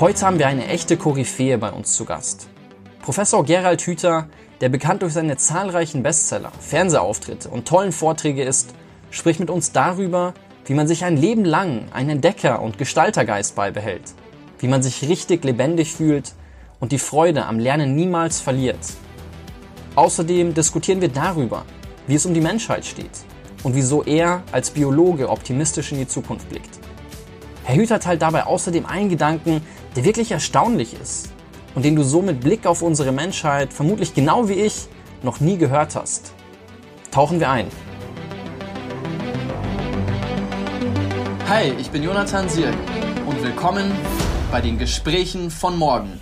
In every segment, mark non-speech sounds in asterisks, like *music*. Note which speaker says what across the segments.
Speaker 1: Heute haben wir eine echte Koryphäe bei uns zu Gast. Professor Gerald Hüther, der bekannt durch seine zahlreichen Bestseller, Fernsehauftritte und tollen Vorträge ist, spricht mit uns darüber, wie man sich ein Leben lang einen Entdecker- und Gestaltergeist beibehält, wie man sich richtig lebendig fühlt und die Freude am Lernen niemals verliert. Außerdem diskutieren wir darüber, wie es um die Menschheit steht und wieso er als Biologe optimistisch in die Zukunft blickt. Herr Hüther teilt dabei außerdem einen Gedanken, der wirklich erstaunlich ist und den du so mit Blick auf unsere Menschheit vermutlich genau wie ich noch nie gehört hast. Tauchen wir ein. Hi, ich bin Jonathan Sierk und willkommen bei den Gesprächen von morgen.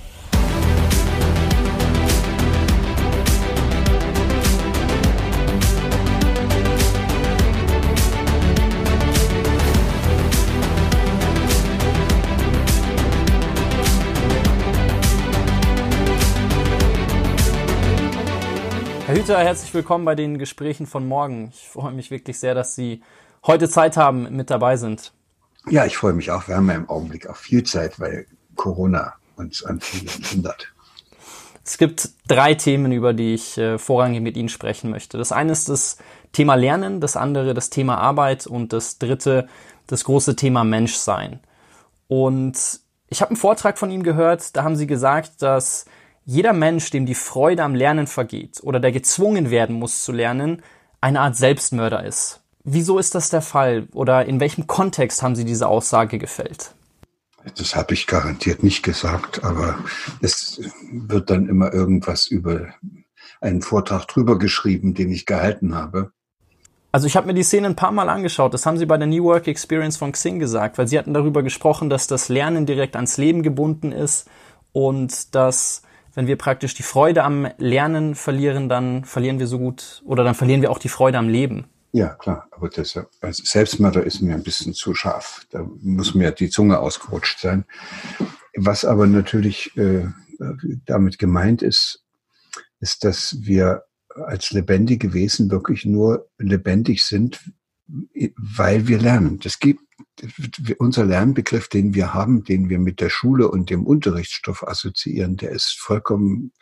Speaker 1: Hüter, herzlich willkommen bei den Gesprächen von morgen. Ich freue mich wirklich sehr, dass Sie heute Zeit haben, mit dabei sind.
Speaker 2: Ja, ich freue mich auch. Wir haben ja im Augenblick auch viel Zeit, weil Corona uns an vielen hindert.
Speaker 1: Es gibt drei Themen, über die ich äh, vorrangig mit Ihnen sprechen möchte. Das eine ist das Thema Lernen, das andere das Thema Arbeit und das dritte das große Thema Menschsein. Und ich habe einen Vortrag von Ihnen gehört, da haben Sie gesagt, dass jeder Mensch, dem die Freude am Lernen vergeht oder der gezwungen werden muss zu lernen, eine Art Selbstmörder ist. Wieso ist das der Fall oder in welchem Kontext haben Sie diese Aussage gefällt?
Speaker 2: Das habe ich garantiert nicht gesagt, aber es wird dann immer irgendwas über einen Vortrag drüber geschrieben, den ich gehalten habe.
Speaker 1: Also ich habe mir die Szene ein paar Mal angeschaut. Das haben Sie bei der New Work Experience von Xing gesagt, weil Sie hatten darüber gesprochen, dass das Lernen direkt ans Leben gebunden ist und dass wenn wir praktisch die Freude am Lernen verlieren, dann verlieren wir so gut oder dann verlieren wir auch die Freude am Leben.
Speaker 2: Ja, klar, aber das als Selbstmörder ist mir ein bisschen zu scharf. Da muss mir die Zunge ausgerutscht sein. Was aber natürlich äh, damit gemeint ist, ist, dass wir als lebendige Wesen wirklich nur lebendig sind, weil wir lernen. Das gibt unser Lernbegriff, den wir haben, den wir mit der Schule und dem Unterrichtsstoff assoziieren, der ist vollkommen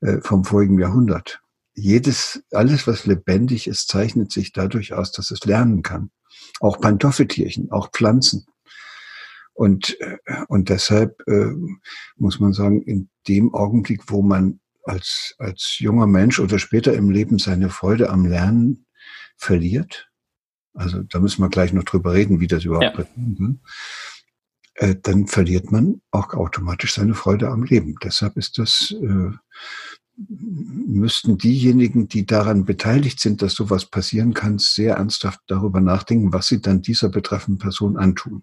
Speaker 2: äh, vom vorigen Jahrhundert. Jedes, alles, was lebendig ist, zeichnet sich dadurch aus, dass es lernen kann. Auch Pantoffeltierchen, auch Pflanzen. Und, äh, und deshalb äh, muss man sagen, in dem Augenblick, wo man als, als junger Mensch oder später im Leben seine Freude am Lernen verliert, also da müssen wir gleich noch drüber reden, wie das überhaupt ja. Ne? äh, dann verliert man auch automatisch seine Freude am Leben. Deshalb ist das, äh, müssten diejenigen, die daran beteiligt sind, dass sowas passieren kann, sehr ernsthaft darüber nachdenken, was sie dann dieser betreffenden Person antun.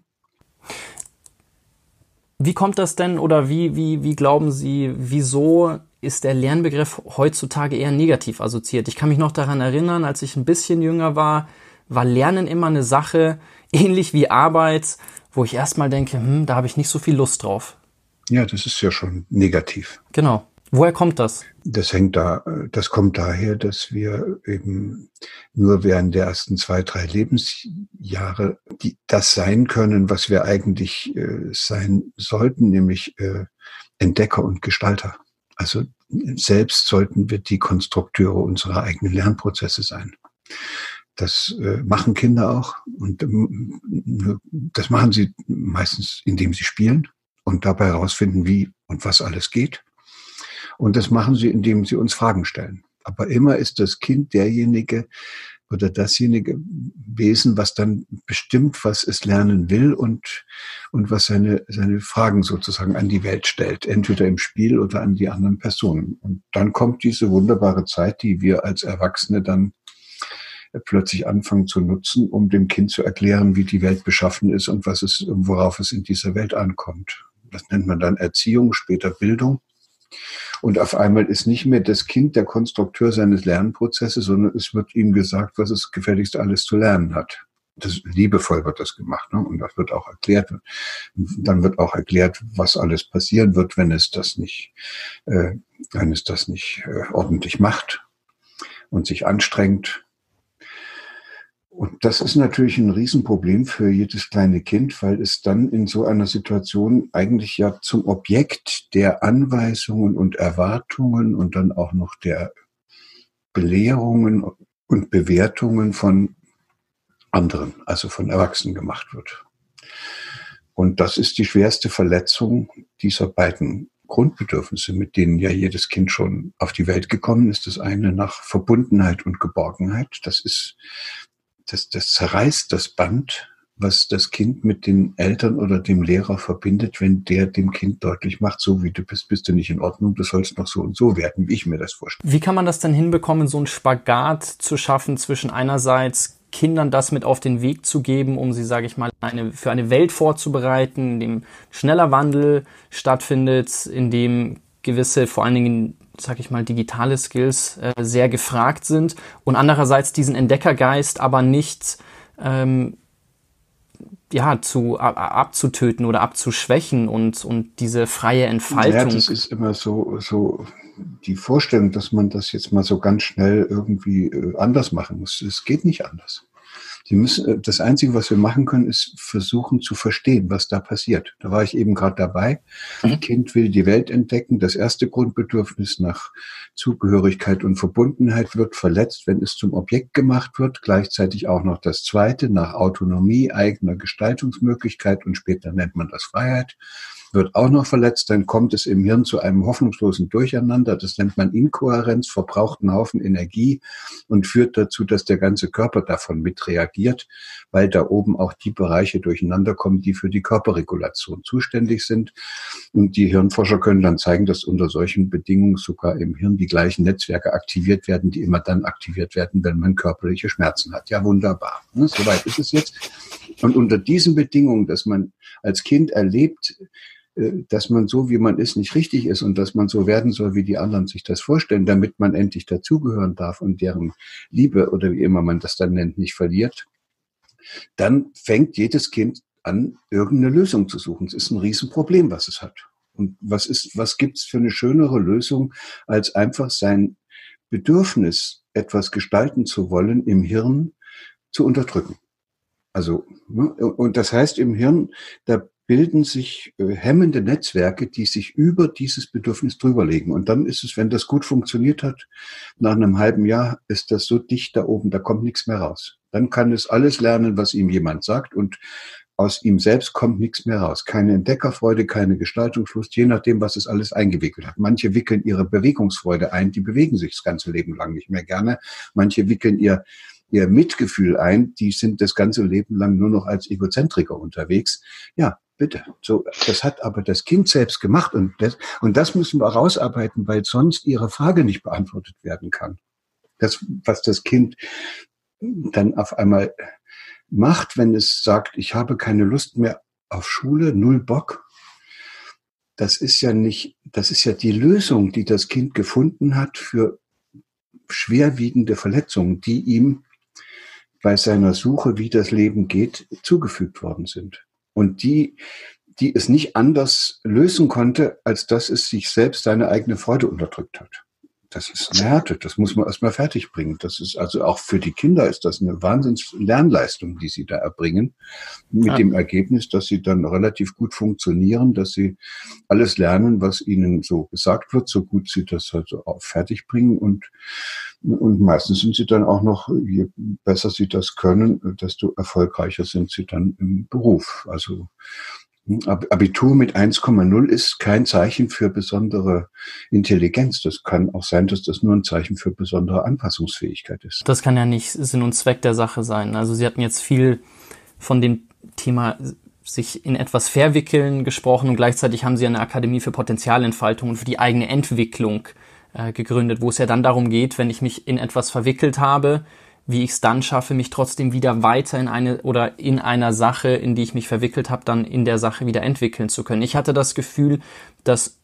Speaker 1: Wie kommt das denn oder wie, wie, wie glauben Sie, wieso ist der Lernbegriff heutzutage eher negativ assoziiert? Ich kann mich noch daran erinnern, als ich ein bisschen jünger war, war Lernen immer eine Sache, *laughs* ähnlich wie Arbeit, wo ich erstmal denke, hm, da habe ich nicht so viel Lust drauf.
Speaker 2: Ja, das ist ja schon negativ.
Speaker 1: Genau. Woher kommt das?
Speaker 2: Das hängt da, das kommt daher, dass wir eben nur während der ersten zwei, drei Lebensjahre die, das sein können, was wir eigentlich äh, sein sollten, nämlich äh, Entdecker und Gestalter. Also selbst sollten wir die Konstrukteure unserer eigenen Lernprozesse sein. Das äh, machen Kinder auch und ähm, das machen sie meistens, indem sie spielen und dabei herausfinden, wie und was alles geht. Und das machen sie, indem sie uns Fragen stellen. Aber immer ist das Kind derjenige oder dasjenige Wesen, was dann bestimmt, was es lernen will und, und was seine, seine Fragen sozusagen an die Welt stellt, entweder im Spiel oder an die anderen Personen. Und dann kommt diese wunderbare Zeit, die wir als Erwachsene dann plötzlich anfangen zu nutzen, um dem Kind zu erklären, wie die Welt beschaffen ist und was es, worauf es in dieser Welt ankommt. Das nennt man dann Erziehung, später Bildung. Und auf einmal ist nicht mehr das Kind der Konstrukteur seines Lernprozesses, sondern es wird ihm gesagt, was es gefälligst alles zu lernen hat. Das, liebevoll wird das gemacht, ne? und das wird auch erklärt. Und dann wird auch erklärt, was alles passieren wird, wenn es das nicht, äh, wenn es das nicht äh, ordentlich macht und sich anstrengt Und das ist natürlich ein Riesenproblem für jedes kleine Kind, weil es dann in so einer Situation eigentlich ja zum Objekt der Anweisungen und Erwartungen und dann auch noch der Belehrungen und Bewertungen von anderen, also von Erwachsenen gemacht wird. Und das ist die schwerste Verletzung dieser beiden Grundbedürfnisse, mit denen ja jedes Kind schon auf die Welt gekommen ist. Das eine nach Verbundenheit und Geborgenheit. Das ist das, das zerreißt das Band, was das Kind mit den Eltern oder dem Lehrer verbindet, wenn der dem Kind deutlich macht, so wie du bist, bist du nicht in Ordnung, du sollst noch so und so werden, wie ich mir das vorstelle.
Speaker 1: Wie kann man das denn hinbekommen, so einen Spagat zu schaffen zwischen einerseits Kindern das mit auf den Weg zu geben, um sie, sage ich mal, eine, für eine Welt vorzubereiten, in dem schneller Wandel stattfindet, in dem gewisse, vor allen Dingen sag ich mal, digitale Skills äh, sehr gefragt sind und andererseits diesen Entdeckergeist aber nicht ähm, ja, zu, ab, abzutöten oder abzuschwächen und, und diese freie Entfaltung. Ja,
Speaker 2: das ist immer so, so die Vorstellung, dass man das jetzt mal so ganz schnell irgendwie äh, anders machen muss. Es geht nicht anders. Sie müssen, äh, das Einzige, was wir machen können, ist versuchen zu verstehen, was da passiert. Da war ich eben gerade dabei. Mhm. Kind will die Welt entdecken. Das erste Grundbedürfnis nach Zugehörigkeit und Verbundenheit wird verletzt, wenn es zum Objekt gemacht wird. Gleichzeitig auch noch das zweite nach Autonomie, eigener Gestaltungsmöglichkeit und später nennt man das Freiheit wird auch noch verletzt, dann kommt es im Hirn zu einem hoffnungslosen Durcheinander. Das nennt man Inkohärenz, verbraucht einen Haufen Energie und führt dazu, dass der ganze Körper davon mitreagiert, weil da oben auch die Bereiche durcheinander kommen, die für die Körperregulation zuständig sind. Und die Hirnforscher können dann zeigen, dass unter solchen Bedingungen sogar im Hirn die gleichen Netzwerke aktiviert werden, die immer dann aktiviert werden, wenn man körperliche Schmerzen hat. Ja, wunderbar. Soweit ist es jetzt. Und unter diesen Bedingungen, dass man als Kind erlebt, dass man so, wie man ist, nicht richtig ist und dass man so werden soll, wie die anderen sich das vorstellen, damit man endlich dazugehören darf und deren Liebe oder wie immer man das dann nennt, nicht verliert, dann fängt jedes Kind an, irgendeine Lösung zu suchen. Es ist ein Riesenproblem, was es hat. Und was ist, was gibt's für eine schönere Lösung, als einfach sein Bedürfnis, etwas gestalten zu wollen, im Hirn zu unterdrücken? Also, ne, und das heißt im Hirn, da bilden sich äh, hemmende Netzwerke, die sich über dieses Bedürfnis drüberlegen. Und dann ist es, wenn das gut funktioniert hat, nach einem halben Jahr ist das so dicht da oben, da kommt nichts mehr raus. Dann kann es alles lernen, was ihm jemand sagt und aus ihm selbst kommt nichts mehr raus. Keine Entdeckerfreude, keine Gestaltungslust, je nachdem, was es alles eingewickelt hat. Manche wickeln ihre Bewegungsfreude ein, die bewegen sich das ganze Leben lang nicht mehr gerne. Manche wickeln ihr ihr Mitgefühl ein, die sind das ganze Leben lang nur noch als Egozentriker unterwegs. Ja, bitte. So, das hat aber das Kind selbst gemacht und das, und das müssen wir rausarbeiten, weil sonst ihre Frage nicht beantwortet werden kann. Das, was das Kind dann auf einmal macht, wenn es sagt, ich habe keine Lust mehr auf Schule, null Bock, das ist ja nicht, das ist ja die Lösung, die das Kind gefunden hat für schwerwiegende Verletzungen, die ihm bei seiner Suche, wie das Leben geht, zugefügt worden sind. Und die, die es nicht anders lösen konnte, als dass es sich selbst seine eigene Freude unterdrückt hat. Das ist eine Härte, das muss man erstmal fertig bringen. Das ist also auch für die Kinder ist das eine Wahnsinns Lernleistung, die sie da erbringen, mit ja. dem Ergebnis, dass sie dann relativ gut funktionieren, dass sie alles lernen, was ihnen so gesagt wird, so gut sie das also auch fertig bringen und und meistens sind sie dann auch noch, je besser sie das können, desto erfolgreicher sind sie dann im Beruf. Also Abitur mit 1,0 ist kein Zeichen für besondere Intelligenz. Das kann auch sein, dass das nur ein Zeichen für besondere Anpassungsfähigkeit ist.
Speaker 1: Das kann ja nicht Sinn und Zweck der Sache sein. Also Sie hatten jetzt viel von dem Thema sich in etwas verwickeln gesprochen und gleichzeitig haben Sie eine Akademie für Potenzialentfaltung und für die eigene Entwicklung äh, gegründet, wo es ja dann darum geht, wenn ich mich in etwas verwickelt habe, wie ich es dann schaffe, mich trotzdem wieder weiter in eine oder in einer Sache, in die ich mich verwickelt habe, dann in der Sache wieder entwickeln zu können. Ich hatte das Gefühl, dass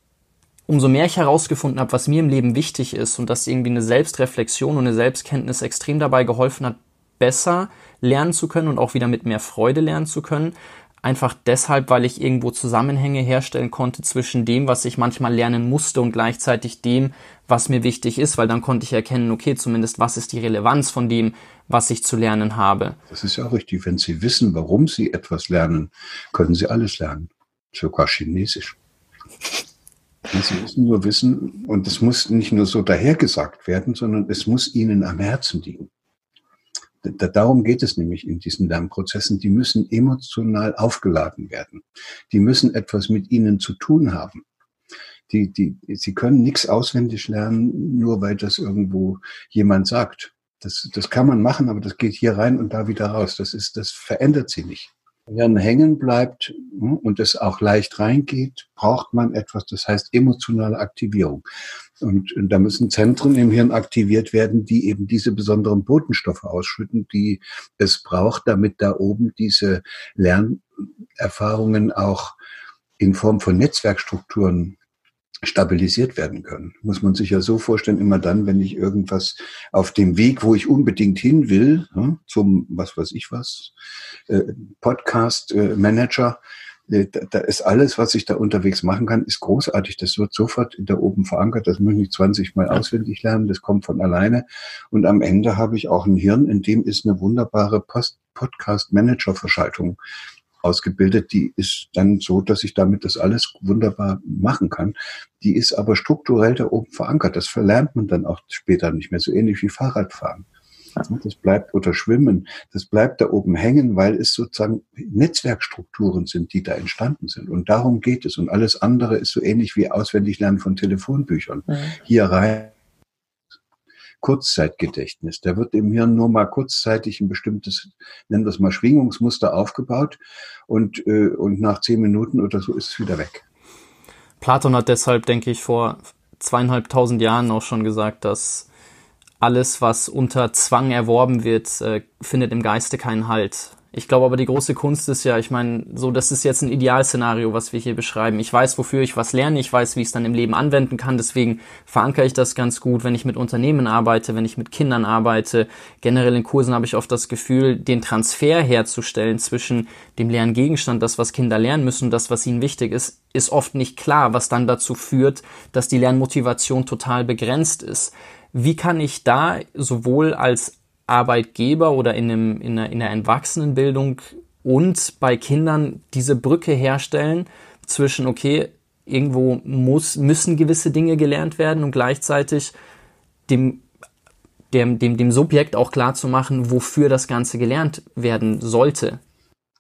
Speaker 1: umso mehr ich herausgefunden habe, was mir im Leben wichtig ist und dass irgendwie eine Selbstreflexion und eine Selbstkenntnis extrem dabei geholfen hat, besser lernen zu können und auch wieder mit mehr Freude lernen zu können, einfach deshalb, weil ich irgendwo Zusammenhänge herstellen konnte zwischen dem, was ich manchmal lernen musste und gleichzeitig dem, was mir wichtig ist, weil dann konnte ich erkennen, okay, zumindest was ist die Relevanz von dem, was ich zu lernen habe.
Speaker 2: Das ist ja auch richtig. Wenn Sie wissen, warum Sie etwas lernen, können Sie alles lernen. Sogar Chinesisch. Sie müssen nur wissen, und es muss nicht nur so dahergesagt werden, sondern es muss Ihnen am Herzen liegen. Darum geht es nämlich in diesen Lernprozessen. Die müssen emotional aufgeladen werden. Die müssen etwas mit Ihnen zu tun haben. Die, die, sie können nichts auswendig lernen, nur weil das irgendwo jemand sagt. Das, das kann man machen, aber das geht hier rein und da wieder raus. Das ist, das verändert sie nicht. Wenn hängen bleibt hm, und es auch leicht reingeht, braucht man etwas, das heißt emotionale Aktivierung. Und, und da müssen Zentren im Hirn aktiviert werden, die eben diese besonderen Botenstoffe ausschütten, die es braucht, damit da oben diese Lernerfahrungen auch in Form von Netzwerkstrukturen stabilisiert werden können. Muss man sich ja so vorstellen, immer dann, wenn ich irgendwas auf dem Weg, wo ich unbedingt hin will, zum, was weiß ich was, äh, Podcast äh, Manager, äh, da ist alles, was ich da unterwegs machen kann, ist großartig. Das wird sofort da oben verankert. Das muss ich nicht 20 Mal auswendig lernen. Das kommt von alleine. Und am Ende habe ich auch ein Hirn, in dem ist eine wunderbare Podcast-Manager-Verschaltung ausgebildet, die ist dann so, dass ich damit das alles wunderbar machen kann. Die ist aber strukturell da oben verankert. Das verlernt man dann auch später nicht mehr, so ähnlich wie Fahrradfahren. Das bleibt oder Schwimmen, das bleibt da oben hängen, weil es sozusagen Netzwerkstrukturen sind, die da entstanden sind. Und darum geht es. Und alles andere ist so ähnlich wie auswendig lernen von Telefonbüchern. Mhm. Hier rein Kurzzeitgedächtnis. Da wird im Hirn nur mal kurzzeitig ein bestimmtes, nennen wir es mal Schwingungsmuster aufgebaut und, äh, und nach zehn Minuten oder so ist es wieder weg.
Speaker 1: Platon hat deshalb, denke ich, vor zweieinhalbtausend Jahren auch schon gesagt, dass alles, was unter Zwang erworben wird, äh, findet im Geiste keinen Halt. Ich glaube aber, die große Kunst ist ja, ich meine, so, das ist jetzt ein Idealszenario, was wir hier beschreiben. Ich weiß, wofür ich was lerne, ich weiß, wie ich es dann im Leben anwenden kann, deswegen verankere ich das ganz gut, wenn ich mit Unternehmen arbeite, wenn ich mit Kindern arbeite. Generell in Kursen habe ich oft das Gefühl, den Transfer herzustellen zwischen dem Lerngegenstand, das, was Kinder lernen müssen und das, was ihnen wichtig ist, ist oft nicht klar, was dann dazu führt, dass die Lernmotivation total begrenzt ist. Wie kann ich da sowohl als Arbeitgeber oder in, einem, in, einer, in einer Erwachsenenbildung und bei Kindern diese Brücke herstellen zwischen, okay, irgendwo muss, müssen gewisse Dinge gelernt werden und gleichzeitig dem, dem, dem, dem Subjekt auch klar zu machen, wofür das Ganze gelernt werden sollte.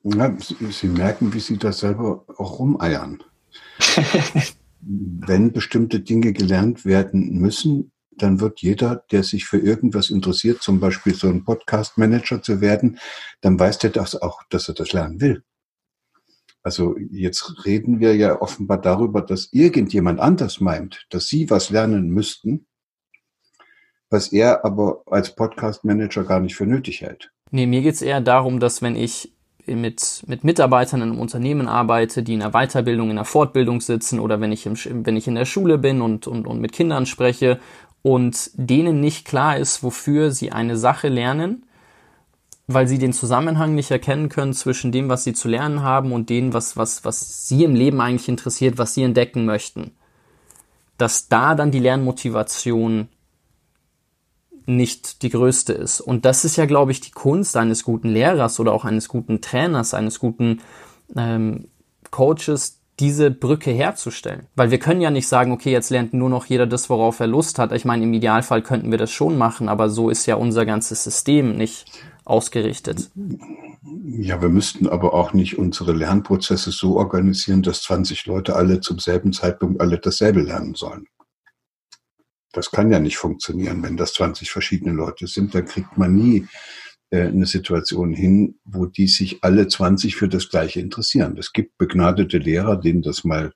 Speaker 2: Ja, Sie merken, wie Sie das selber auch rumeiern. *laughs* Wenn bestimmte Dinge gelernt werden müssen, dann wird jeder, der sich für irgendwas interessiert, zum Beispiel so ein Podcast-Manager zu werden, dann weiß der das auch, dass er das lernen will. Also jetzt reden wir ja offenbar darüber, dass irgendjemand anders meint, dass Sie was lernen müssten, was er aber als Podcast-Manager gar nicht für nötig hält.
Speaker 1: Nee, mir geht's eher darum, dass wenn ich mit, mit Mitarbeitern in einem Unternehmen arbeite, die in der Weiterbildung, in der Fortbildung sitzen oder wenn ich, im, wenn ich in der Schule bin und, und, und mit Kindern spreche und denen nicht klar ist, wofür sie eine Sache lernen, weil sie den Zusammenhang nicht erkennen können zwischen dem, was sie zu lernen haben und dem, was, was, was sie im Leben eigentlich interessiert, was sie entdecken möchten. Dass da dann die Lernmotivation nicht die größte ist. Und das ist ja, glaube ich, die Kunst eines guten Lehrers oder auch eines guten Trainers, eines guten ähm, Coaches, diese Brücke herzustellen. Weil wir können ja nicht sagen, okay, jetzt lernt nur noch jeder das, worauf er Lust hat. Ich meine, im Idealfall könnten wir das schon machen, aber so ist ja unser ganzes System nicht ausgerichtet.
Speaker 2: Ja, wir müssten aber auch nicht unsere Lernprozesse so organisieren, dass 20 Leute alle zum selben Zeitpunkt alle dasselbe lernen sollen. Das kann ja nicht funktionieren. Wenn das 20 verschiedene Leute sind, dann kriegt man nie eine Situation hin, wo die sich alle 20 für das Gleiche interessieren. Es gibt begnadete Lehrer, denen das mal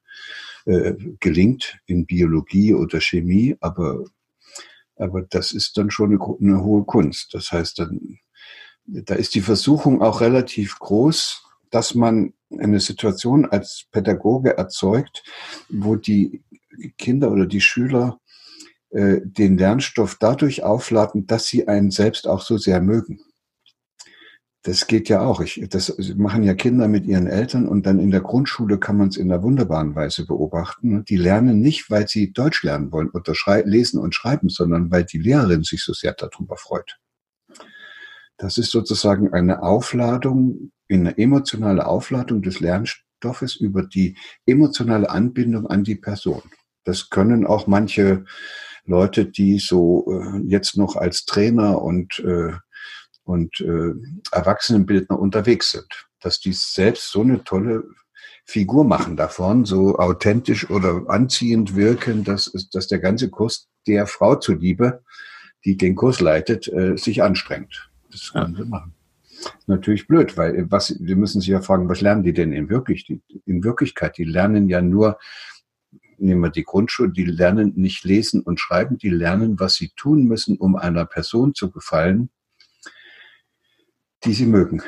Speaker 2: äh, gelingt in Biologie oder Chemie, aber, aber das ist dann schon eine, eine hohe Kunst. Das heißt, dann, da ist die Versuchung auch relativ groß, dass man eine Situation als Pädagoge erzeugt, wo die Kinder oder die Schüler äh, den Lernstoff dadurch aufladen, dass sie einen selbst auch so sehr mögen das geht ja auch. Ich, das machen ja Kinder mit ihren Eltern und dann in der Grundschule kann man es in einer wunderbaren Weise beobachten. Die lernen nicht, weil sie Deutsch lernen wollen oder lesen und schreiben, sondern weil die Lehrerin sich so sehr darüber freut. Das ist sozusagen eine Aufladung, eine emotionale Aufladung des Lernstoffes über die emotionale Anbindung an die Person. Das können auch manche Leute, die so äh, jetzt noch als Trainer und äh, und äh, Erwachsenenbildner unterwegs sind. Dass die selbst so eine tolle Figur machen davon, so authentisch oder anziehend wirken, dass, dass der ganze Kurs der Frau zuliebe, die den Kurs leitet, äh, sich anstrengt. Das können ja. sie machen. Natürlich blöd, weil was, wir müssen sich ja fragen, was lernen die denn in, wirklich, in Wirklichkeit? Die lernen ja nur, nehmen wir die Grundschule, die lernen nicht lesen und schreiben, die lernen, was sie tun müssen, um einer Person zu gefallen, die sie mögen.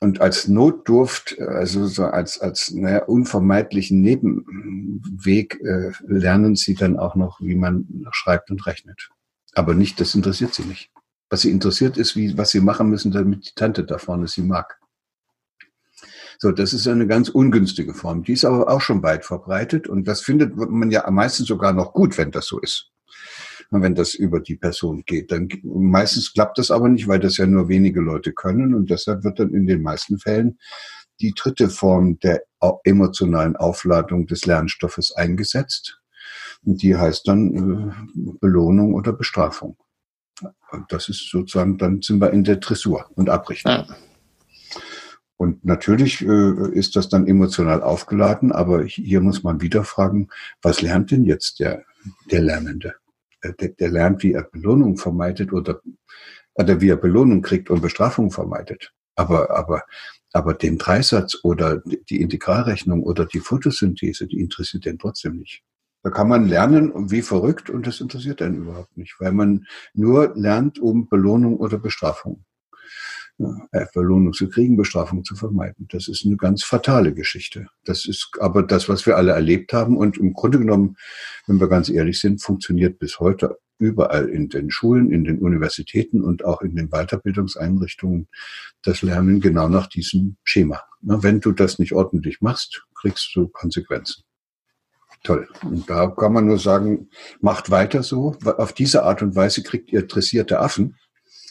Speaker 2: Und als Notdurft, also so als, als naja, unvermeidlichen Nebenweg, äh, lernen sie dann auch noch, wie man schreibt und rechnet. Aber nicht, das interessiert sie nicht. Was sie interessiert ist, wie, was sie machen müssen, damit die Tante da vorne sie mag. So, das ist eine ganz ungünstige Form. Die ist aber auch schon weit verbreitet und das findet man ja am meisten sogar noch gut, wenn das so ist wenn das über die Person geht. Dann meistens klappt das aber nicht, weil das ja nur wenige Leute können und deshalb wird dann in den meisten Fällen die dritte Form der emotionalen Aufladung des Lernstoffes eingesetzt. Und die heißt dann äh, Belohnung oder Bestrafung. Und das ist sozusagen, dann sind wir in der Dressur und Abrichtung. Ja. Und natürlich äh, ist das dann emotional aufgeladen, aber hier muss man wieder fragen, was lernt denn jetzt der, der Lernende? Äh, der, der lernt, wie er Belohnung vermeidet oder, oder wie er Belohnung kriegt und Bestrafung vermeidet. Aber, aber, aber den Dreisatz oder die Integralrechnung oder die Photosynthese, die interessiert den trotzdem nicht. Da kann man lernen wie verrückt und das interessiert einen überhaupt nicht, weil man nur lernt um Belohnung oder Bestrafung. Äh, Belohnung zu kriegen, Bestrafung zu vermeiden. Das ist eine ganz fatale Geschichte. Das ist aber das, was wir alle erlebt haben. Und im Grunde genommen, wenn wir ganz ehrlich sind, funktioniert bis heute überall in den Schulen, in den Universitäten und auch in den Weiterbildungseinrichtungen das Lernen genau nach diesem Schema. Wenn du das nicht ordentlich machst, kriegst du Konsequenzen. Toll. Und da kann man nur sagen, macht weiter so. Auf diese Art und Weise kriegt ihr dressierte Affen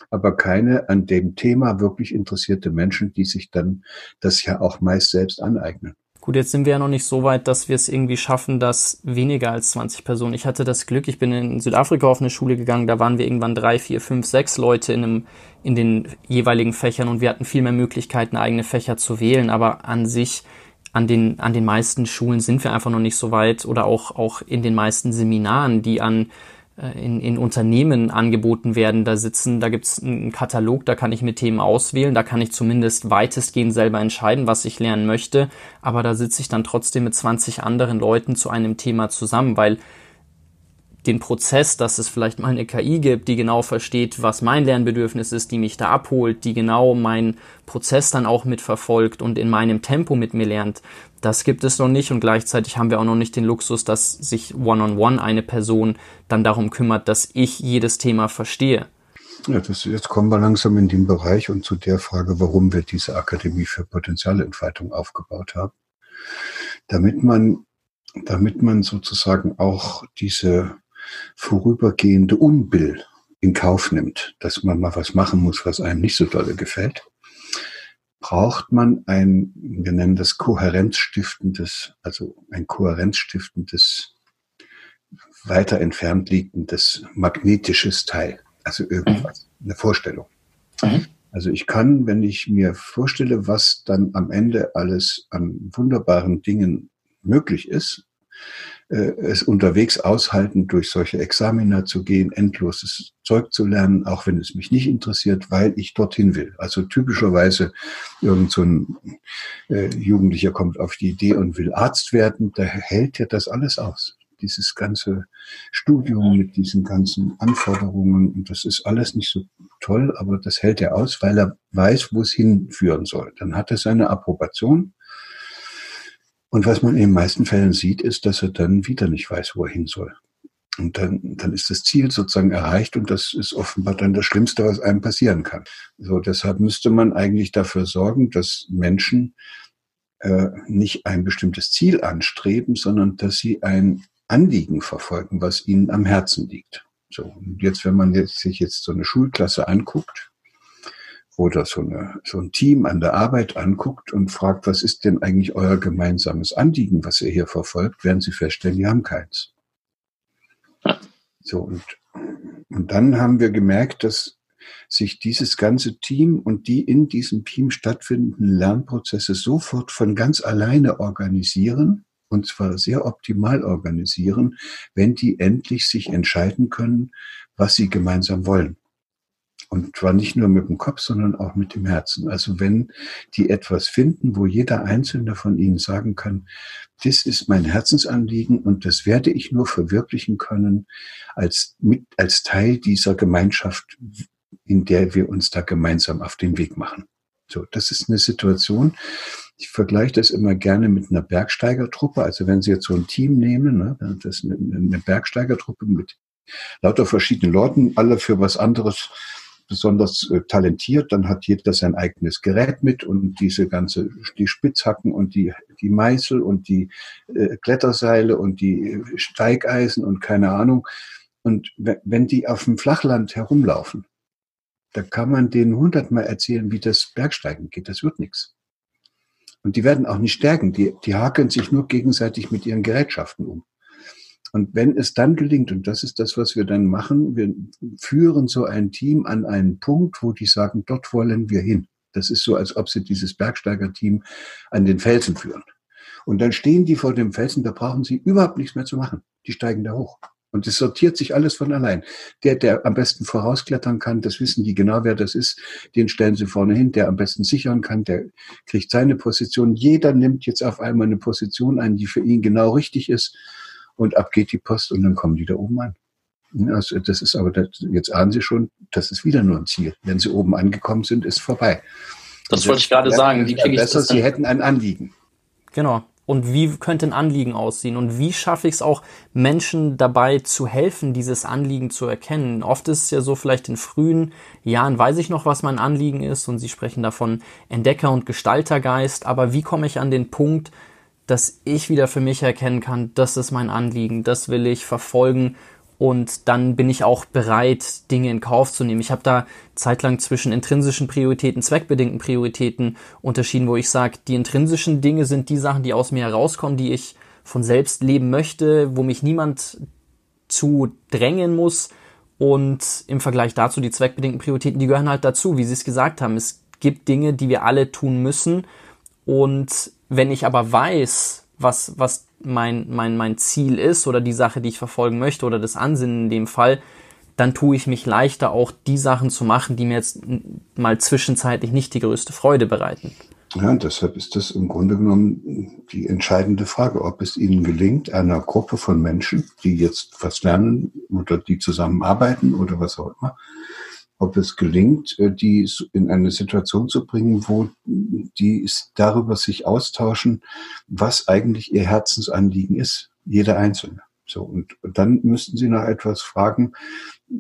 Speaker 2: aber keine an dem Thema wirklich interessierte Menschen, die sich dann das ja auch meist selbst aneignen.
Speaker 1: Gut, jetzt sind wir ja noch nicht so weit, dass wir es irgendwie schaffen, dass weniger als 20 Personen. Ich hatte das Glück, ich bin in Südafrika auf eine Schule gegangen, da waren wir irgendwann drei, vier, fünf, sechs Leute in, einem, in den jeweiligen Fächern und wir hatten viel mehr Möglichkeiten, eigene Fächer zu wählen, aber an sich an den, an den meisten Schulen sind wir einfach noch nicht so weit oder auch, auch in den meisten Seminaren, die an in, in Unternehmen angeboten werden. Da sitzen, da gibt's einen Katalog, da kann ich mit Themen auswählen, da kann ich zumindest weitestgehend selber entscheiden, was ich lernen möchte, aber da sitze ich dann trotzdem mit 20 anderen Leuten zu einem Thema zusammen, weil den Prozess, dass es vielleicht mal eine KI gibt, die genau versteht, was mein Lernbedürfnis ist, die mich da abholt, die genau meinen Prozess dann auch mitverfolgt und in meinem Tempo mit mir lernt. Das gibt es noch nicht und gleichzeitig haben wir auch noch nicht den Luxus, dass sich one-on-one -on -one eine Person dann darum kümmert, dass ich jedes Thema verstehe.
Speaker 2: Ja, das, jetzt kommen wir langsam in den Bereich und zu der Frage, warum wir diese Akademie für Potenzialentfaltung aufgebaut haben. Damit man, damit man sozusagen auch diese vorübergehende Unbill in Kauf nimmt, dass man mal was machen muss, was einem nicht so dolle gefällt, braucht man ein, wir nennen das kohärenzstiftendes, also ein kohärenzstiftendes, weiter entfernt liegendes magnetisches Teil, also irgendwas, mhm. eine Vorstellung. Mhm. Also ich kann, wenn ich mir vorstelle, was dann am Ende alles an wunderbaren Dingen möglich ist, es unterwegs aushalten, durch solche Examiner zu gehen, endloses Zeug zu lernen, auch wenn es mich nicht interessiert, weil ich dorthin will. Also typischerweise irgend so ein äh, Jugendlicher kommt auf die Idee und will Arzt werden, da hält ja das alles aus. Dieses ganze Studium mit diesen ganzen Anforderungen und das ist alles nicht so toll, aber das hält er aus, weil er weiß, wo es hinführen soll. Dann hat er seine Approbation und was man in den meisten Fällen sieht, ist, dass er dann wieder nicht weiß, wo er hin soll. Und dann, dann ist das Ziel sozusagen erreicht und das ist offenbar dann das Schlimmste, was einem passieren kann. So, deshalb müsste man eigentlich dafür sorgen, dass Menschen äh, nicht ein bestimmtes Ziel anstreben, sondern dass sie ein Anliegen verfolgen, was ihnen am Herzen liegt. So, und jetzt, wenn man jetzt, sich jetzt so eine Schulklasse anguckt oder so, eine, so ein Team an der Arbeit anguckt und fragt, was ist denn eigentlich euer gemeinsames Anliegen, was ihr hier verfolgt, werden sie feststellen, die haben keins. So, und, und dann haben wir gemerkt, dass sich dieses ganze Team und die in diesem Team stattfindenden Lernprozesse sofort von ganz alleine organisieren, und zwar sehr optimal organisieren, wenn die endlich sich entscheiden können, was sie gemeinsam wollen. Und zwar nicht nur mit dem Kopf, sondern auch mit dem Herzen. Also wenn die etwas finden, wo jeder Einzelne von ihnen sagen kann, das ist mein Herzensanliegen und das werde ich nur verwirklichen können als, mit, als Teil dieser Gemeinschaft, in der wir uns da gemeinsam auf den Weg machen. So, das ist eine Situation. Ich vergleiche das immer gerne mit einer Bergsteigertruppe. Also wenn Sie jetzt so ein Team nehmen, ne, das ist eine, eine Bergsteigertruppe mit lauter verschiedenen Leuten, alle für was anderes besonders äh, talentiert, dann hat jeder sein eigenes Gerät mit und diese ganze, die Spitzhacken und die, die Meißel und die äh, Kletterseile und die Steigeisen und keine Ahnung. Und wenn die auf dem Flachland herumlaufen, da kann man denen hundertmal erzählen, wie das Bergsteigen geht. Das wird nichts. Und die werden auch nicht stärken. Die, die hakeln sich nur gegenseitig mit ihren Gerätschaften um. Und wenn es dann gelingt, und das ist das, was wir dann machen, wir führen so ein Team an einen Punkt, wo die sagen, dort wollen wir hin. Das ist so, als ob sie dieses Bergsteigerteam an den Felsen führen. Und dann stehen die vor dem Felsen, da brauchen sie überhaupt nichts mehr zu machen. Die steigen da hoch. Und es sortiert sich alles von allein. Der, der am besten vorausklettern kann, das wissen die genau, wer das ist, den stellen sie vorne hin. Der am besten sichern kann, der kriegt seine Position. Jeder nimmt jetzt auf einmal eine Position ein, die für ihn genau richtig ist und ab geht die Post und dann kommen die da oben an. Also das ist aber, das, jetzt ahnen Sie schon, das ist wieder nur ein Ziel. Wenn Sie oben angekommen sind, ist vorbei.
Speaker 1: Das wollte ich gerade sagen.
Speaker 2: Wie kriege ich besser, das Sie hätten ein Anliegen.
Speaker 1: Genau. Und wie könnte ein Anliegen aussehen? Und wie schaffe ich es auch, Menschen dabei zu helfen, dieses Anliegen zu erkennen? Oft ist es ja so, vielleicht in frühen Jahren weiß ich noch, was mein Anliegen ist und Sie sprechen davon Entdecker- und Gestaltergeist. Aber wie komme ich an den Punkt, dass ich wieder für mich erkennen kann, das ist mein Anliegen, das will ich verfolgen und dann bin ich auch bereit, Dinge in Kauf zu nehmen. Ich habe da zeitlang zwischen intrinsischen Prioritäten, zweckbedingten Prioritäten unterschieden, wo ich sage, die intrinsischen Dinge sind die Sachen, die aus mir herauskommen, die ich von selbst leben möchte, wo mich niemand zu drängen muss. Und im Vergleich dazu die zweckbedingten Prioritäten, die gehören halt dazu, wie Sie es gesagt haben. Es gibt Dinge, die wir alle tun müssen. Und wenn ich aber weiß, was, was mein, mein, mein Ziel ist oder die Sache, die ich verfolgen möchte oder das Ansinnen in dem Fall, dann tue ich mich leichter, auch die Sachen zu machen, die mir jetzt mal zwischenzeitlich nicht die größte Freude bereiten.
Speaker 2: Ja, deshalb ist das im Grunde genommen die entscheidende Frage, ob es Ihnen gelingt, einer Gruppe von Menschen, die jetzt was lernen oder die zusammenarbeiten oder was auch immer, ob es gelingt, äh, die in eine Situation zu bringen, wo die darüber sich austauschen, was eigentlich ihr Herzensanliegen ist, jeder Einzelne. So, und, dann müssten Sie noch etwas fragen,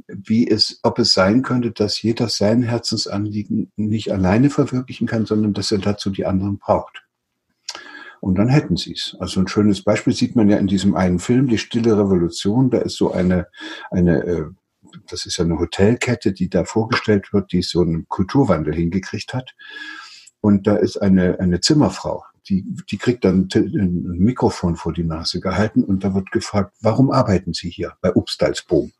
Speaker 2: wie es, ob es sein könnte, dass jeder sein Herzensanliegen nicht alleine verwirklichen kann, sondern dass er dazu die anderen braucht. Und dann hätten sie es. Also ein schönes Beispiel sieht man ja in diesem einen Film, Die Stille Revolution. Da ist so eine, eine äh, das ist ja eine Hotelkette, die da vorgestellt wird, die so einen Kulturwandel hingekriegt hat. Und da ist eine, eine Zimmerfrau, die, die kriegt dann ein Mikrofon vor die Nase gehalten und da wird gefragt, warum arbeiten Sie hier bei Obstalsboom?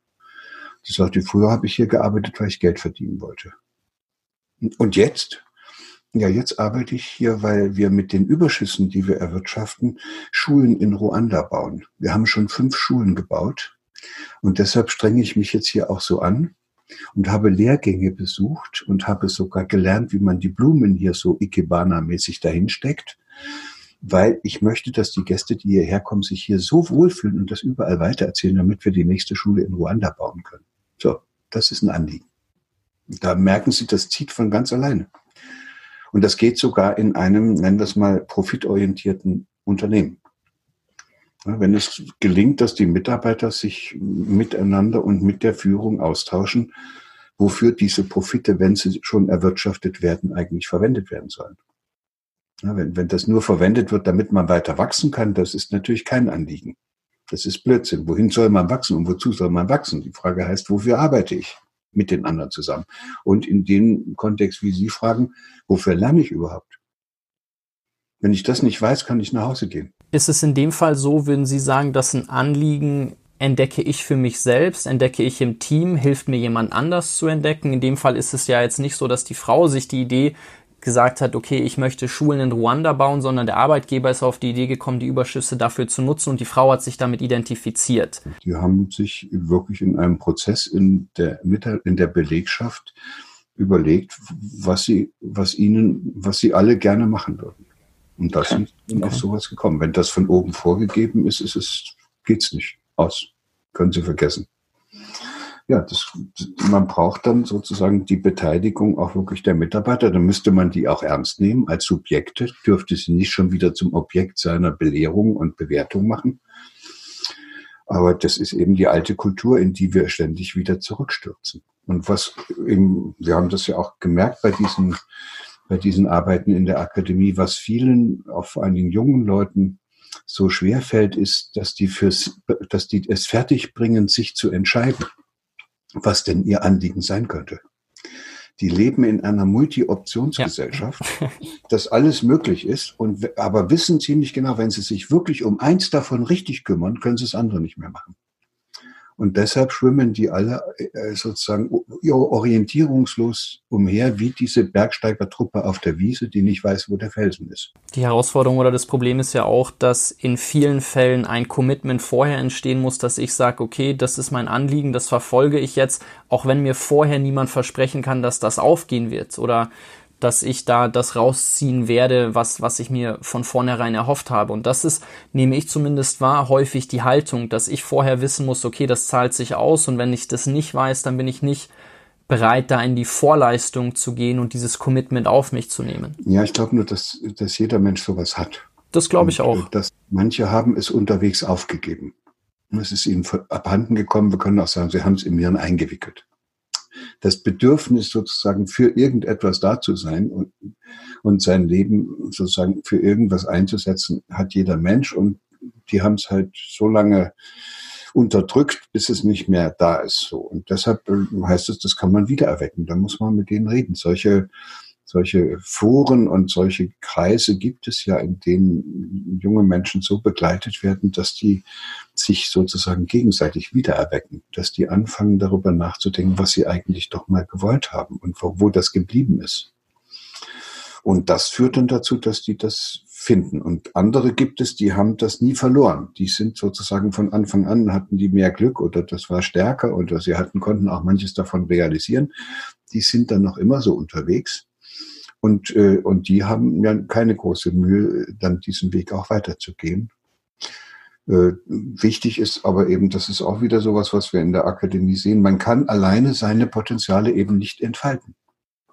Speaker 2: Die sagt, früher habe ich hier gearbeitet, weil ich Geld verdienen wollte. Und jetzt? Ja, jetzt arbeite ich hier, weil wir mit den Überschüssen, die wir erwirtschaften, Schulen in Ruanda bauen. Wir haben schon fünf Schulen gebaut und deshalb strenge ich mich jetzt hier auch so an und habe Lehrgänge besucht und habe sogar gelernt, wie man die Blumen hier so Ikebana-mäßig dahinsteckt, weil ich möchte, dass die Gäste, die hierher kommen, sich hier so wohlfühlen und das überall weitererzählen, damit wir die nächste Schule in Ruanda bauen können. So, das ist ein Anliegen. Da merken Sie, das zieht von ganz alleine. Und das geht sogar in einem, nennen wir es mal, profitorientierten Unternehmen. Wenn es gelingt, dass die Mitarbeiter sich miteinander und mit der Führung austauschen, wofür diese Profite, wenn sie schon erwirtschaftet werden, eigentlich verwendet werden sollen. Wenn, wenn das nur verwendet wird, damit man weiter wachsen kann, das ist natürlich kein Anliegen. Das ist Blödsinn. Wohin soll man wachsen und wozu soll man wachsen? Die Frage heißt, wofür arbeite ich mit den anderen zusammen? Und in dem Kontext, wie Sie fragen, wofür lerne ich überhaupt? Wenn ich das nicht weiß, kann ich nach Hause gehen.
Speaker 1: Ist es in dem Fall so, würden Sie sagen, dass ein Anliegen entdecke ich für mich selbst, entdecke ich im Team, hilft mir jemand anders zu entdecken? In dem Fall ist es ja jetzt nicht so, dass die Frau sich die Idee gesagt hat, okay, ich möchte Schulen in Ruanda bauen, sondern der Arbeitgeber ist auf die Idee gekommen, die Überschüsse dafür zu nutzen und die Frau hat sich damit identifiziert.
Speaker 2: Die haben sich wirklich in einem Prozess in der, in der Belegschaft überlegt, was sie, was ihnen, was sie alle gerne machen würden. Und das okay. sind auf sowas gekommen. Wenn das von oben vorgegeben ist, ist es, geht's nicht aus. Können Sie vergessen. Ja, das, man braucht dann sozusagen die Beteiligung auch wirklich der Mitarbeiter. Dann müsste man die auch ernst nehmen als Subjekte, dürfte sie nicht schon wieder zum Objekt seiner Belehrung und Bewertung machen. Aber das ist eben die alte Kultur, in die wir ständig wieder zurückstürzen. Und was eben, wir haben das ja auch gemerkt bei diesen bei diesen Arbeiten in der Akademie, was vielen, auch vor allen Dingen jungen Leuten, so schwer fällt, ist, dass die fürs, dass die es fertigbringen, sich zu entscheiden, was denn ihr Anliegen sein könnte. Die leben in einer Multi-Optionsgesellschaft, ja. dass alles möglich ist und, aber wissen ziemlich genau, wenn sie sich wirklich um eins davon richtig kümmern, können sie das andere nicht mehr machen. Und deshalb schwimmen die alle äh, sozusagen orientierungslos umher, wie diese Bergsteigertruppe auf der Wiese, die nicht weiß, wo der Felsen ist.
Speaker 1: Die Herausforderung oder das Problem ist ja auch, dass in vielen Fällen ein Commitment vorher entstehen muss, dass ich sage, okay, das ist mein Anliegen, das verfolge ich jetzt, auch wenn mir vorher niemand versprechen kann, dass das aufgehen wird. Oder dass ich da das rausziehen werde, was, was ich mir von vornherein erhofft habe. Und das ist, nehme ich zumindest wahr, häufig die Haltung, dass ich vorher wissen muss, okay, das zahlt sich aus und wenn ich das nicht weiß, dann bin ich nicht bereit, da in die Vorleistung zu gehen und dieses Commitment auf mich zu nehmen.
Speaker 2: Ja, ich glaube nur, dass, dass jeder Mensch sowas hat.
Speaker 1: Das glaube ich auch.
Speaker 2: Äh, dass manche haben es unterwegs aufgegeben. Es ist ihnen abhanden gekommen. Wir können auch sagen, sie haben es im Hirn eingewickelt das Bedürfnis sozusagen für irgendetwas da zu sein und, und sein Leben sozusagen für irgendwas einzusetzen, hat jeder Mensch und die haben es halt so lange unterdrückt, bis es nicht mehr da ist. So. Und deshalb äh, heißt es, das kann man wiedererwecken. Da muss man mit denen reden. Solche solche Foren und solche Kreise gibt es ja, in denen junge Menschen so begleitet werden, dass die sich sozusagen gegenseitig wiedererwecken, dass die anfangen darüber nachzudenken, was sie eigentlich doch mal gewollt haben und wo, wo das geblieben ist. Und das führt dann dazu, dass die das finden. Und andere gibt es, die haben das nie verloren. Die sind sozusagen von Anfang an, hatten die mehr Glück oder das war stärker oder sie hatten, konnten auch manches davon realisieren. Die sind dann noch immer so unterwegs und, äh, und die haben ja keine große Mühe, dann diesen Weg auch weiterzugehen. Äh, wichtig ist aber eben, das ist auch wieder sowas, was wir in der Akademie sehen. Man kann alleine seine Potenziale eben nicht entfalten.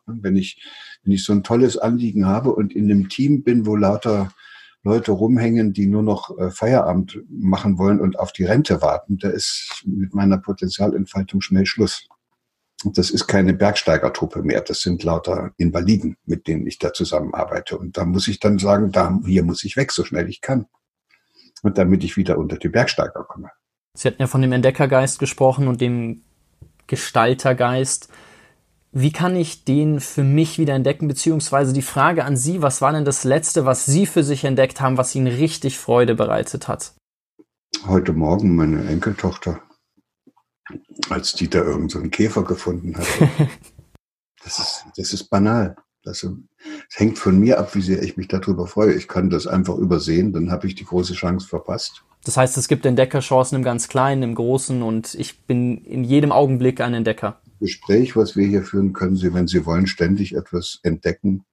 Speaker 2: Wenn ich, wenn ich so ein tolles Anliegen habe und in einem Team bin, wo lauter Leute rumhängen, die nur noch äh, Feierabend machen wollen und auf die Rente warten, da ist mit meiner Potenzialentfaltung schnell Schluss das ist keine Bergsteigertruppe mehr, das sind lauter Invaliden, mit denen ich da zusammenarbeite. Und da muss ich dann sagen, da, hier muss ich weg, so schnell ich kann. Und damit ich wieder unter die Bergsteiger komme.
Speaker 1: Sie hatten ja von dem Entdeckergeist gesprochen und dem Gestaltergeist. Wie kann ich den für mich wieder entdecken? Beziehungsweise die Frage an Sie, was war denn das Letzte, was Sie für sich entdeckt haben, was Ihnen richtig Freude bereitet hat?
Speaker 2: Heute Morgen meine Enkeltochter als die da irgendeinen so Käfer gefunden hat. *laughs* Das ist, das ist banal. Das, das, hängt von mir ab, wie sehr ich mich darüber freue. Ich kann das einfach übersehen, dann habe ich die große Chance verpasst.
Speaker 1: Das heißt, es gibt Entdeckerchancen im ganz Kleinen, im Großen und ich bin in jedem Augenblick ein Entdecker.
Speaker 2: Gespräch, was wir hier führen, können Sie, wenn Sie wollen, ständig etwas entdecken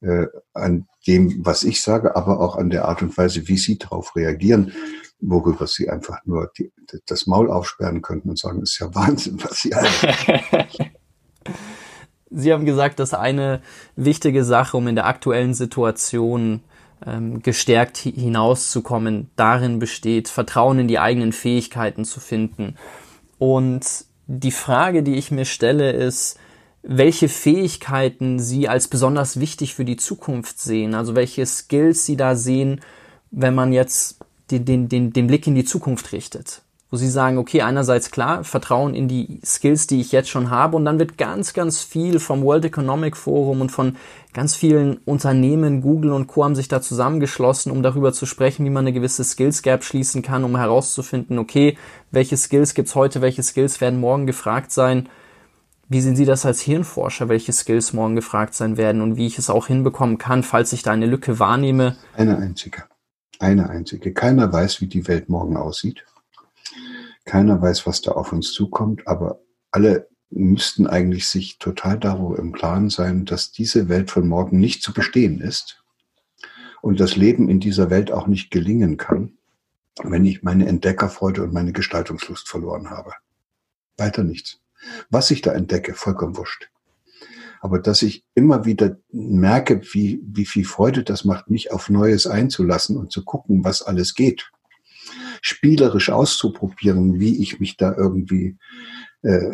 Speaker 2: äh, an dem, was ich sage, aber auch an der Art und Weise, wie Sie darauf reagieren worüber sie einfach nur die, das Maul aufsperren könnten und sagen, ist ja Wahnsinn, was sie eigentlich. *laughs*
Speaker 1: Sie haben gesagt, dass eine wichtige Sache, um in der aktuellen Situation ähm, gestärkt hinauszukommen, darin besteht, Vertrauen in die eigenen Fähigkeiten zu finden. Und die Frage, die ich mir stelle, ist, welche Fähigkeiten Sie als besonders wichtig für die Zukunft sehen, also welche Skills Sie da sehen, wenn man jetzt den, den, den, den Blick in die Zukunft richtet wo sie sagen, okay, einerseits klar, Vertrauen in die Skills, die ich jetzt schon habe und dann wird ganz, ganz viel vom World Economic Forum und von ganz vielen Unternehmen, Google und Co. haben sich da zusammengeschlossen, um darüber zu sprechen, wie man eine gewisse Skills Gap schließen kann, um herauszufinden, okay, welche Skills gibt's heute, welche Skills werden morgen gefragt sein. Wie sehen Sie das als Hirnforscher, welche Skills morgen gefragt sein werden und wie ich es auch hinbekommen kann, falls ich da eine Lücke wahrnehme?
Speaker 2: Eine einzige. Eine einzige. Keiner weiß, wie die Welt morgen aussieht. Keiner weiß, was da auf uns zukommt, aber alle müssten eigentlich sich total darüber im Klaren sein, dass diese Welt von morgen nicht zu bestehen ist und das Leben in dieser Welt auch nicht gelingen kann, wenn ich meine Entdeckerfreude und meine Gestaltungslust verloren habe. Weiter nichts. Was ich da entdecke, vollkommen wurscht. Aber dass ich immer wieder merke, wie, wie viel Freude das macht, mich auf Neues einzulassen und zu gucken, was alles geht spielerisch auszuprobieren, wie ich mich da irgendwie, äh,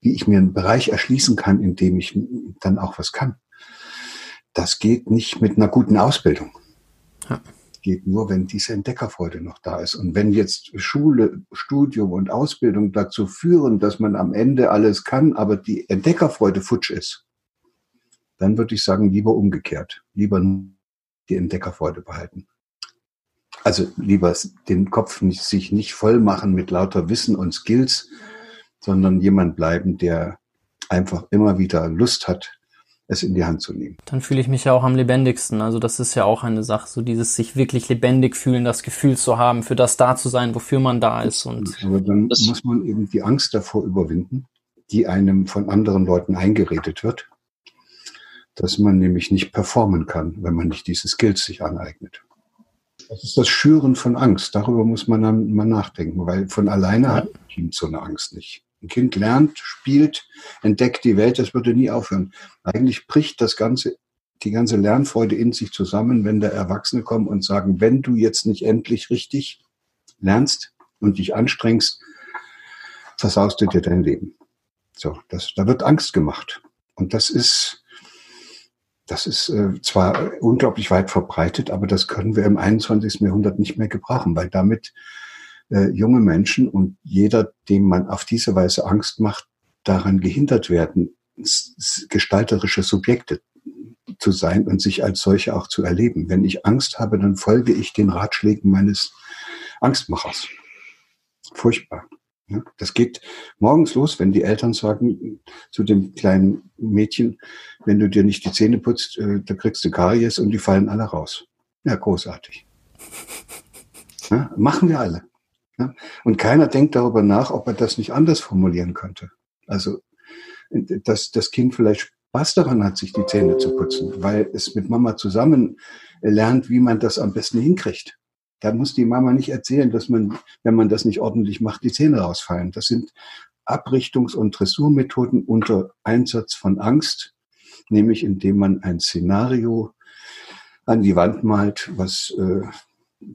Speaker 2: wie ich mir einen Bereich erschließen kann, in dem ich dann auch was kann. Das geht nicht mit einer guten Ausbildung. Ja. Geht nur, wenn diese Entdeckerfreude noch da ist. Und wenn jetzt Schule, Studium und Ausbildung dazu führen, dass man am Ende alles kann, aber die Entdeckerfreude futsch ist, dann würde ich sagen, lieber umgekehrt. Lieber die Entdeckerfreude behalten. Also lieber den Kopf nicht, sich nicht voll machen mit lauter Wissen und Skills, sondern jemand bleiben, der einfach immer wieder Lust hat, es in die Hand zu nehmen.
Speaker 1: Dann fühle ich mich ja auch am lebendigsten. Also das ist ja auch eine Sache, so dieses sich wirklich lebendig fühlen, das Gefühl zu haben, für das da zu sein, wofür man da ist. Und
Speaker 2: Aber dann muss man eben die Angst davor überwinden, die einem von anderen Leuten eingeredet wird, dass man nämlich nicht performen kann, wenn man nicht diese Skills sich aneignet. Das ist das Schüren von Angst. Darüber muss man dann mal nachdenken, weil von alleine hat ein Kind so eine Angst nicht. Ein Kind lernt, spielt, entdeckt die Welt, das würde nie aufhören. Eigentlich bricht das ganze, die ganze Lernfreude in sich zusammen, wenn da Erwachsene kommen und sagen, wenn du jetzt nicht endlich richtig lernst und dich anstrengst, versaust du dir dein Leben. So, das, da wird Angst gemacht. Und das ist, das ist äh, zwar unglaublich weit verbreitet, aber das können wir im 21. Jahrhundert nicht mehr gebrauchen, weil damit äh, junge Menschen und jeder, dem man auf diese Weise Angst macht, daran gehindert werden, gestalterische Subjekte zu sein und sich als solche auch zu erleben. Wenn ich Angst habe, dann folge ich den Ratschlägen meines Angstmachers. Furchtbar. Ja, das geht morgens los, wenn die Eltern sagen zu dem kleinen Mädchen, wenn du dir nicht die Zähne putzt, äh, da kriegst du Karies und die fallen alle raus. Ja, großartig. Ja, machen wir alle. Ja, und keiner denkt darüber nach, ob er das nicht anders formulieren könnte. Also, dass das Kind vielleicht Spaß daran hat, sich die Zähne zu putzen, weil es mit Mama zusammen lernt, wie man das am besten hinkriegt. Da muss die Mama nicht erzählen, dass man, wenn man das nicht ordentlich macht, die Zähne rausfallen. Das sind Abrichtungs- und Dressurmethoden unter Einsatz von Angst, nämlich indem man ein Szenario an die Wand malt, was, äh,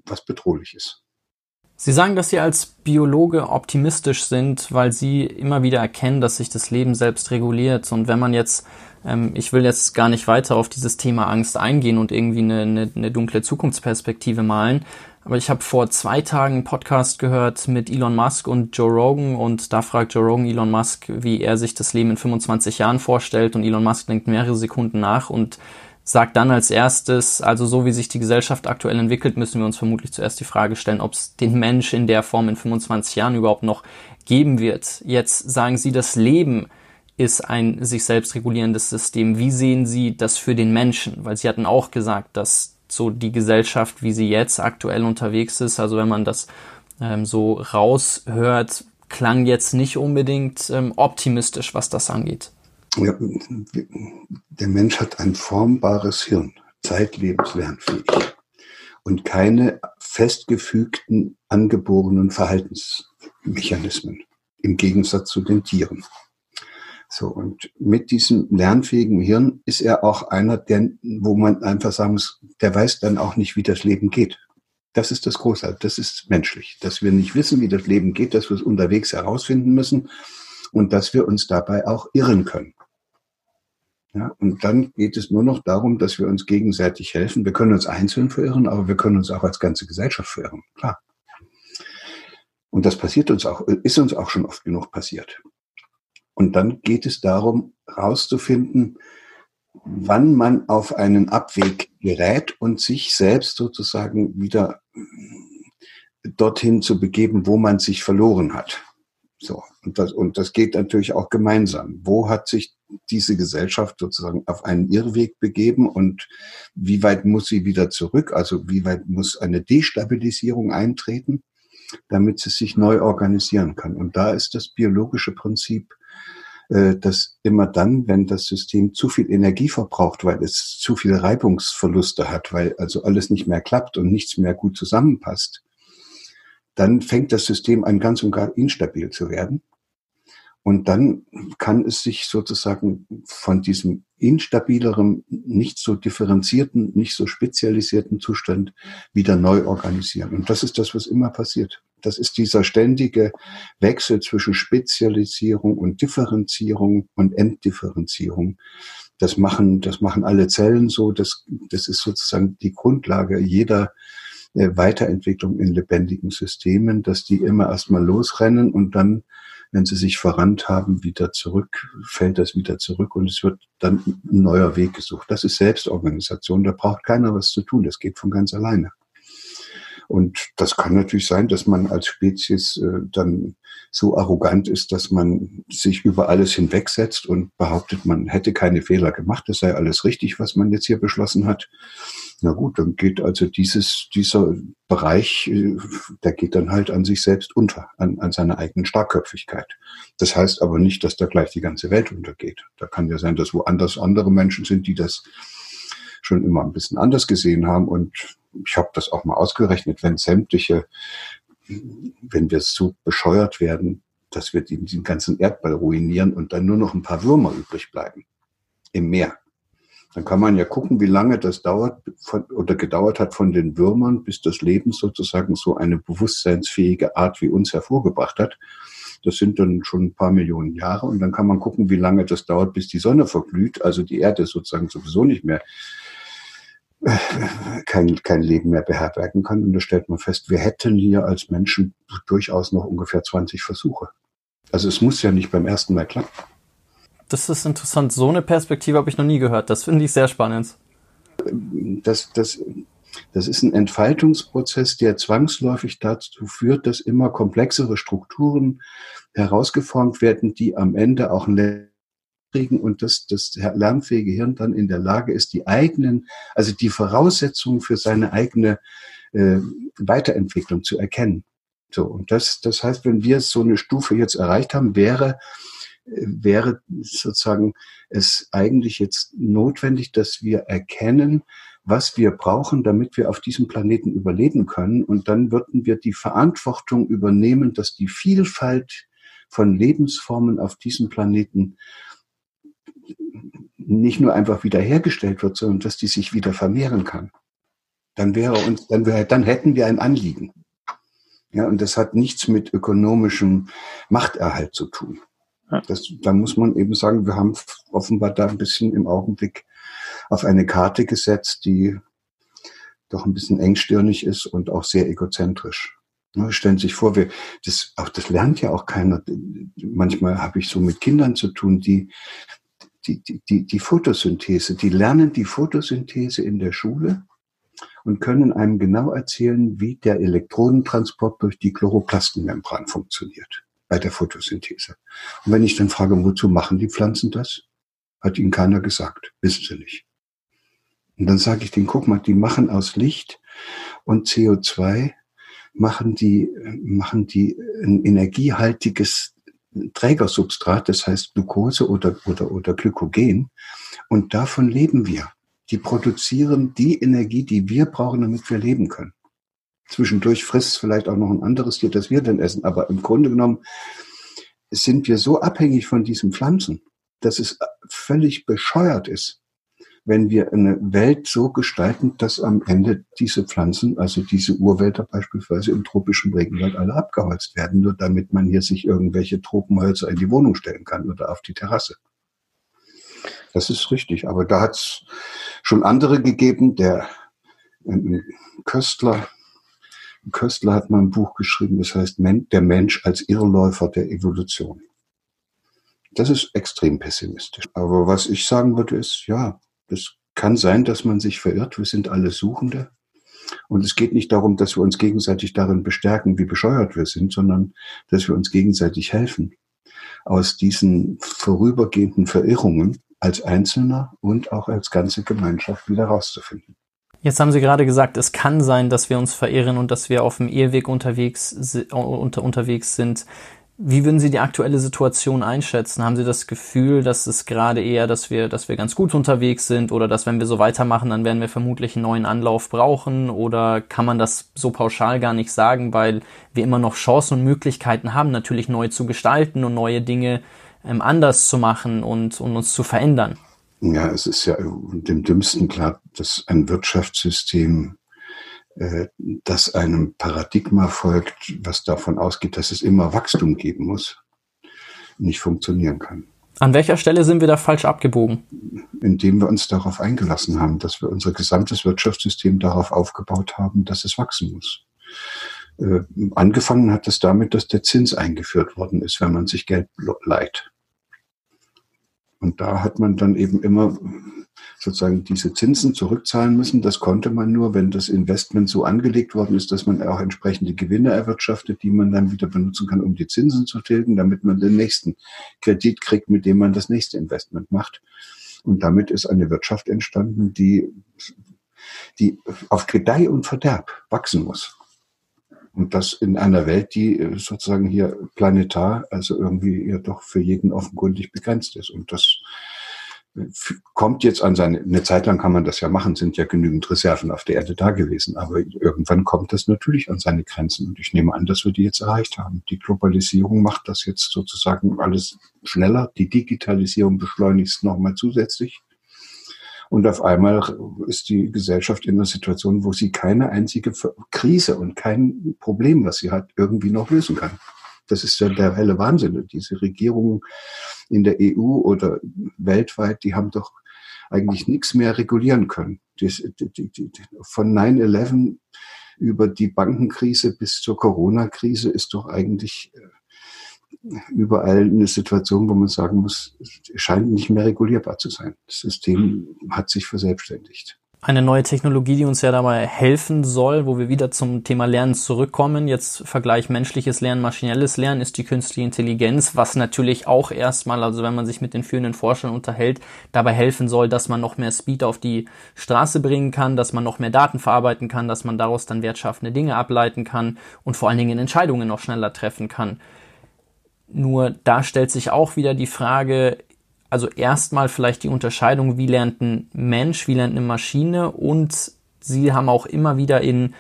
Speaker 2: was bedrohlich ist.
Speaker 1: Sie sagen, dass Sie als Biologe optimistisch sind, weil Sie immer wieder erkennen, dass sich das Leben selbst reguliert. Und wenn man jetzt, ähm, ich will jetzt gar nicht weiter auf dieses Thema Angst eingehen und irgendwie eine, eine, eine dunkle Zukunftsperspektive malen, aber ich habe vor zwei Tagen einen Podcast gehört mit Elon Musk und Joe Rogan und da fragt Joe Rogan Elon Musk, wie er sich das Leben in 25 Jahren vorstellt und Elon Musk denkt mehrere Sekunden nach und sagt dann als erstes, also so wie sich die Gesellschaft aktuell entwickelt, müssen wir uns vermutlich zuerst die Frage stellen, ob es den Mensch in der Form in 25 Jahren überhaupt noch geben wird. Jetzt sagen Sie, das Leben ist ein sich selbst regulierendes System. Wie sehen Sie das für den Menschen? Weil Sie hatten auch gesagt, dass so die Gesellschaft, wie sie jetzt aktuell unterwegs ist. Also wenn man das ähm, so raushört, klang jetzt nicht unbedingt ähm, optimistisch, was das angeht.
Speaker 2: Der Mensch hat ein formbares Hirn, zeitlebens lernfähig und keine festgefügten, angeborenen Verhaltensmechanismen im Gegensatz zu den Tieren. So, und mit diesem lernfähigen Hirn ist er auch einer, der, wo man einfach sagen muss, der weiß dann auch nicht, wie das Leben geht. Das ist das Große, das ist menschlich, dass wir nicht wissen, wie das Leben geht, dass wir es unterwegs herausfinden müssen und dass wir uns dabei auch irren können. Ja, und dann geht es nur noch darum, dass wir uns gegenseitig helfen. Wir können uns einzeln verirren, aber wir können uns auch als ganze Gesellschaft verirren. Klar. Und das passiert uns auch, ist uns auch schon oft genug passiert. Und dann geht es darum, herauszufinden, wann man auf einen Abweg gerät und sich selbst sozusagen wieder dorthin zu begeben, wo man sich verloren hat. So. Und das, und das geht natürlich auch gemeinsam. Wo hat sich diese Gesellschaft sozusagen auf einen Irrweg begeben und wie weit muss sie wieder zurück? Also wie weit muss eine Destabilisierung eintreten, damit sie sich neu organisieren kann? Und da ist das biologische Prinzip, äh, dass immer dann, wenn das System zu viel Energie verbraucht, weil es zu viele Reibungsverluste hat, weil also alles nicht mehr klappt und nichts mehr gut zusammenpasst, dann fängt das System an, ganz und gar instabil zu werden. Und dann kann es sich sozusagen von diesem instabileren, nicht so differenzierten, nicht so spezialisierten Zustand wieder neu organisieren. Und das ist das, was immer passiert. Das ist dieser ständige Wechsel zwischen Spezialisierung und Differenzierung und Entdifferenzierung. Das machen, das machen alle Zellen so. Das, das ist sozusagen die Grundlage jeder Weiterentwicklung in lebendigen Systemen, dass die immer erstmal losrennen und dann, wenn sie sich verrannt haben, wieder zurück, fällt das wieder zurück und es wird dann ein neuer Weg gesucht. Das ist Selbstorganisation, da braucht keiner was zu tun, das geht von ganz alleine. Und das kann natürlich sein, dass man als Spezies äh, dann so arrogant ist, dass man sich über alles hinwegsetzt und behauptet, man hätte keine Fehler gemacht, es sei alles richtig, was man jetzt hier beschlossen hat. Na gut, dann geht also dieses, dieser Bereich, äh, der geht dann halt an sich selbst unter, an, an seiner eigenen Starkköpfigkeit. Das heißt aber nicht, dass da gleich die ganze Welt untergeht. Da kann ja sein, dass woanders andere Menschen sind, die das schon immer ein bisschen anders gesehen haben. Und ich habe das auch mal ausgerechnet, wenn sämtliche, wenn wir so bescheuert werden, dass wir den, ganzen Erdball ruinieren und dann nur noch ein paar Würmer übrig bleiben im Meer. Dann kann man ja gucken, wie lange das dauert von, oder gedauert hat von den Würmern, bis das Leben sozusagen so eine bewusstseinsfähige Art wie uns hervorgebracht hat. Das sind dann schon ein paar Millionen Jahre. Und dann kann man gucken, wie lange das dauert, bis die Sonne verglüht, also die Erde sozusagen sowieso nicht mehr kein, kein Leben mehr beherbergen kann. Und da stellt man fest, wir hätten hier als Menschen durchaus noch ungefähr 20 Versuche. Also es muss ja nicht beim ersten Mal klappen.
Speaker 1: Das ist interessant. So eine Perspektive habe ich noch nie gehört. Das finde ich sehr spannend.
Speaker 2: Das, das, das ist ein Entfaltungsprozess, der zwangsläufig dazu führt, dass immer komplexere Strukturen herausgeformt werden, die am Ende auch kriegen und dass das lernfähige Hirn dann in der Lage ist, die eigenen, also die Voraussetzungen für seine eigene äh, Weiterentwicklung zu erkennen. So, und das, das heißt, wenn wir so eine Stufe jetzt erreicht haben, wäre wäre sozusagen es eigentlich jetzt notwendig, dass wir erkennen, was wir brauchen, damit wir auf diesem Planeten überleben können. Und dann würden wir die Verantwortung übernehmen, dass die Vielfalt von Lebensformen auf diesem Planeten nicht nur einfach wiederhergestellt wird, sondern dass die sich wieder vermehren kann. Dann wäre uns, dann wäre, dann hätten wir ein Anliegen. Ja, und das hat nichts mit ökonomischem Machterhalt zu tun. Das, da muss man eben sagen, wir haben offenbar da ein bisschen im Augenblick auf eine Karte gesetzt, die doch ein bisschen engstirnig ist und auch sehr egozentrisch. Ne, stellen Sie sich vor, wir, das, auch das lernt ja auch keiner. Manchmal habe ich so mit Kindern zu tun, die, die, die, die Photosynthese, die lernen die Photosynthese in der Schule und können einem genau erzählen, wie der Elektronentransport durch die Chloroplastenmembran funktioniert bei der Photosynthese. Und wenn ich dann frage, wozu machen die Pflanzen das? Hat ihnen keiner gesagt. Wissen sie nicht. Und dann sage ich denen, guck mal, die machen aus Licht und CO2 machen die, machen die ein energiehaltiges Trägersubstrat, das heißt Glucose oder, oder, oder Glykogen. Und davon leben wir. Die produzieren die Energie, die wir brauchen, damit wir leben können. Zwischendurch frisst vielleicht auch noch ein anderes Tier, das wir dann essen. Aber im Grunde genommen sind wir so abhängig von diesen Pflanzen, dass es völlig bescheuert ist, wenn wir eine Welt so gestalten, dass am Ende diese Pflanzen, also diese Urwälder beispielsweise im tropischen Regenwald alle abgeholzt werden, nur damit man hier sich irgendwelche Tropenhölzer in die Wohnung stellen kann oder auf die Terrasse. Das ist richtig. Aber da hat es schon andere gegeben. Der Köstler, Köstler hat mal ein Buch geschrieben, das heißt Der Mensch als Irrläufer der Evolution. Das ist extrem pessimistisch. Aber was ich sagen würde, ist, ja, es kann sein, dass man sich verirrt. Wir sind alle Suchende. Und es geht nicht darum, dass wir uns gegenseitig darin bestärken, wie bescheuert wir sind, sondern dass wir uns gegenseitig helfen, aus diesen vorübergehenden Verirrungen als Einzelner und auch als ganze Gemeinschaft wieder rauszufinden.
Speaker 1: Jetzt haben Sie gerade gesagt, es kann sein, dass wir uns verirren und dass wir auf dem Irrweg unterwegs, unter, unterwegs sind. Wie würden Sie die aktuelle Situation einschätzen? Haben Sie das Gefühl, dass es gerade eher, dass wir, dass wir ganz gut unterwegs sind oder dass wenn wir so weitermachen, dann werden wir vermutlich einen neuen Anlauf brauchen? Oder kann man das so pauschal gar nicht sagen, weil wir immer noch Chancen und Möglichkeiten haben, natürlich neu zu gestalten und neue Dinge ähm, anders zu machen und, und uns zu verändern?
Speaker 2: Ja, es ist ja dem Dümmsten klar, dass ein Wirtschaftssystem das einem Paradigma folgt, was davon ausgeht, dass es immer Wachstum geben muss, nicht funktionieren kann.
Speaker 1: An welcher Stelle sind wir da falsch abgebogen?
Speaker 2: Indem wir uns darauf eingelassen haben, dass wir unser gesamtes Wirtschaftssystem darauf aufgebaut haben, dass es wachsen muss. Äh, angefangen hat es damit, dass der Zins eingeführt worden ist, wenn man sich Geld leiht. Und da hat man dann eben immer sozusagen diese Zinsen zurückzahlen müssen. Das konnte man nur, wenn das Investment so angelegt worden ist, dass man auch entsprechende Gewinne erwirtschaftet, die man dann wieder benutzen kann, um die Zinsen zu tilgen, damit man den nächsten Kredit kriegt, mit dem man das nächste Investment macht. Und damit ist eine Wirtschaft entstanden, die, die auf Gedeih und Verderb wachsen muss. Und das in einer Welt, die sozusagen hier planetar, also irgendwie ja doch für jeden offenkundig begrenzt ist. Und das kommt jetzt an seine, eine Zeit lang kann man das ja machen, sind ja genügend Reserven auf der Erde da gewesen, aber irgendwann kommt das natürlich an seine Grenzen und ich nehme an, dass wir die jetzt erreicht haben. Die Globalisierung macht das jetzt sozusagen alles schneller, die Digitalisierung beschleunigt es nochmal zusätzlich und auf einmal ist die Gesellschaft in einer Situation, wo sie keine einzige Krise und kein Problem, was sie hat, irgendwie noch lösen kann. Das ist ja der helle Wahnsinn. Diese Regierungen in der EU oder weltweit, die haben doch eigentlich nichts mehr regulieren können. Von 9-11 über die Bankenkrise bis zur Corona-Krise ist doch eigentlich äh, überall eine Situation, wo man sagen muss, scheint nicht mehr regulierbar zu sein. Das System hat sich verselbstständigt
Speaker 1: eine neue Technologie, die uns ja dabei helfen soll, wo wir wieder zum Thema Lernen zurückkommen. Jetzt Vergleich menschliches Lernen, maschinelles Lernen ist die künstliche Intelligenz, was natürlich auch erstmal, also wenn man sich mit den führenden Forschern unterhält, dabei helfen soll, dass man noch mehr Speed auf die Straße bringen kann, dass man noch mehr Daten verarbeiten kann, dass man daraus dann wertschaffende Dinge ableiten kann und vor allen Dingen Entscheidungen noch schneller treffen kann. Nur da stellt sich auch wieder die Frage, also erstmal vielleicht die Unterscheidung, wie lernt ein Mensch, wie lernt eine Maschine und sie haben auch immer wieder in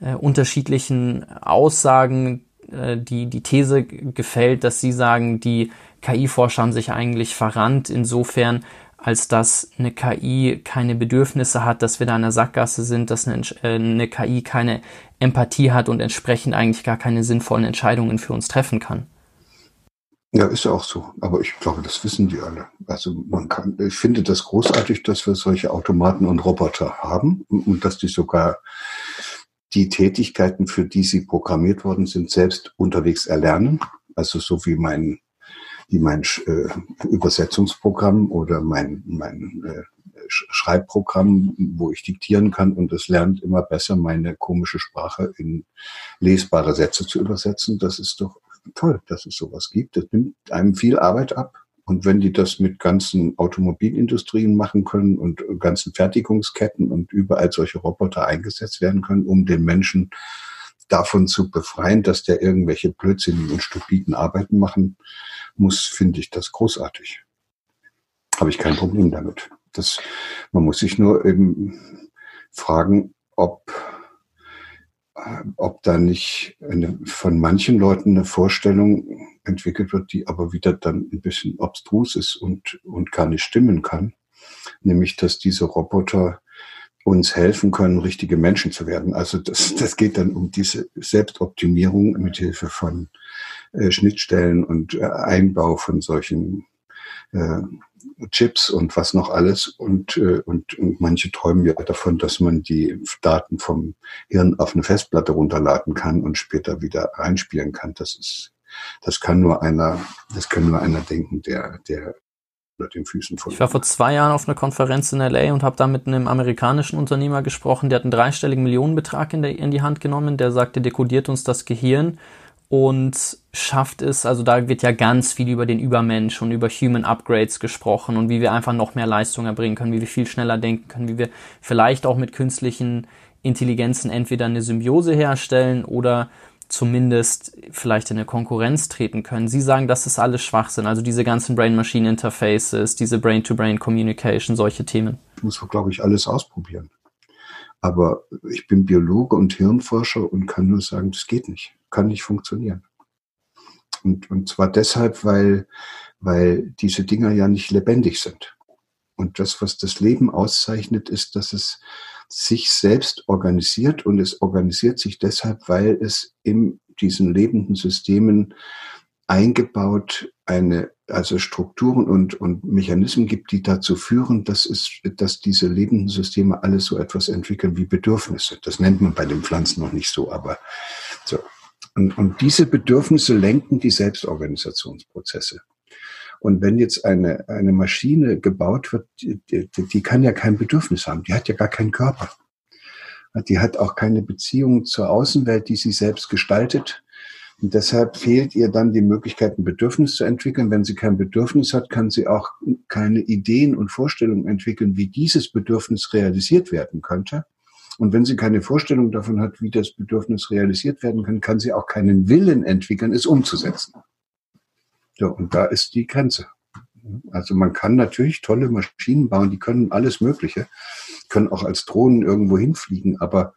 Speaker 1: äh, unterschiedlichen Aussagen äh, die, die These gefällt, dass sie sagen, die KI-Forscher haben sich eigentlich verrannt insofern, als dass eine KI keine Bedürfnisse hat, dass wir da in der Sackgasse sind, dass eine, äh, eine KI keine Empathie hat und entsprechend eigentlich gar keine sinnvollen Entscheidungen für uns treffen kann.
Speaker 2: Ja, ist ja auch so. Aber ich glaube, das wissen die alle. Also man kann, ich finde das großartig, dass wir solche Automaten und Roboter haben und dass die sogar die Tätigkeiten, für die sie programmiert worden sind, selbst unterwegs erlernen. Also so wie mein, wie mein äh, Übersetzungsprogramm oder mein, mein äh, Schreibprogramm, wo ich diktieren kann und es lernt immer besser, meine komische Sprache in lesbare Sätze zu übersetzen. Das ist doch toll, dass es sowas gibt. Das nimmt einem viel Arbeit ab. Und wenn die das mit ganzen Automobilindustrien machen können und ganzen Fertigungsketten und überall solche Roboter eingesetzt werden können, um den Menschen davon zu befreien, dass der irgendwelche blödsinnigen und stupiden Arbeiten machen muss, finde ich das großartig. Habe ich kein Problem damit. Das, man muss sich nur eben fragen, ob ob da nicht eine, von manchen Leuten eine Vorstellung entwickelt wird, die aber wieder dann ein bisschen obstrus ist und, und gar nicht stimmen kann. nämlich dass diese Roboter uns helfen können, richtige Menschen zu werden. Also das, das geht dann um diese Selbstoptimierung mit Hilfe von äh, Schnittstellen und äh, Einbau von solchen äh, Chips und was noch alles. Und, äh, und, und manche träumen ja davon, dass man die Daten vom Hirn auf eine Festplatte runterladen kann und später wieder reinspielen kann. Das ist, das kann nur einer, das kann nur einer denken, der, der den Füßen.
Speaker 1: Ich war vor zwei Jahren auf einer Konferenz in LA und habe da mit einem amerikanischen Unternehmer gesprochen, der hat einen dreistelligen Millionenbetrag in, der, in die Hand genommen, der sagte, dekodiert uns das Gehirn und schafft es, also da wird ja ganz viel über den Übermensch und über Human Upgrades gesprochen und wie wir einfach noch mehr Leistung erbringen können, wie wir viel schneller denken können, wie wir vielleicht auch mit künstlichen Intelligenzen entweder eine Symbiose herstellen oder zumindest vielleicht in eine Konkurrenz treten können. Sie sagen, das ist alles Schwachsinn, also diese ganzen Brain-Machine-Interfaces, diese Brain-to-Brain-Communication, solche Themen.
Speaker 2: Muss man, glaube ich, alles ausprobieren. Aber ich bin Biologe und Hirnforscher und kann nur sagen, das geht nicht, kann nicht funktionieren. Und, und zwar deshalb, weil, weil diese Dinger ja nicht lebendig sind. Und das, was das Leben auszeichnet, ist, dass es sich selbst organisiert und es organisiert sich deshalb, weil es in diesen lebenden Systemen eingebaut eine, also Strukturen und, und Mechanismen gibt, die dazu führen, dass es, dass diese lebenden Systeme alles so etwas entwickeln wie Bedürfnisse. Das nennt man bei den Pflanzen noch nicht so, aber so. Und, und diese Bedürfnisse lenken die Selbstorganisationsprozesse. Und wenn jetzt eine, eine Maschine gebaut wird, die, die, kann ja kein Bedürfnis haben, die hat ja gar keinen Körper. Die hat auch keine Beziehung zur Außenwelt, die sie selbst gestaltet. Und deshalb fehlt ihr dann die Möglichkeit, ein Bedürfnis zu entwickeln. Wenn sie kein Bedürfnis hat, kann sie auch keine Ideen und Vorstellungen entwickeln, wie dieses Bedürfnis realisiert werden könnte. Und wenn sie keine Vorstellung davon hat, wie das Bedürfnis realisiert werden kann, kann sie auch keinen Willen entwickeln, es umzusetzen. Ja, und da ist die Grenze. Also man kann natürlich tolle Maschinen bauen, die können alles Mögliche, können auch als Drohnen irgendwo hinfliegen, aber,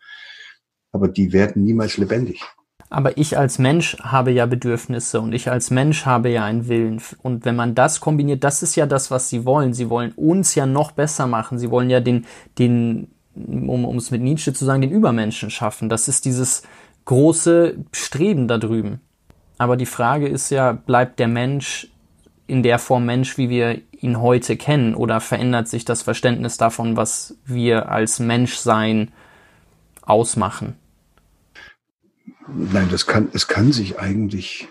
Speaker 2: aber die werden niemals lebendig.
Speaker 1: Aber ich als Mensch habe ja Bedürfnisse und ich als Mensch habe ja einen Willen. Und wenn man das kombiniert, das ist ja das, was sie wollen. Sie wollen uns ja noch besser machen. Sie wollen ja den, den, um, es mit Nietzsche zu sagen, den Übermenschen schaffen. Das ist dieses große Streben da drüben. Aber die Frage ist ja, bleibt der Mensch in der Form Mensch, wie wir ihn heute kennen, oder verändert sich das Verständnis davon, was wir als Menschsein ausmachen?
Speaker 2: Nein, das kann, es kann sich eigentlich,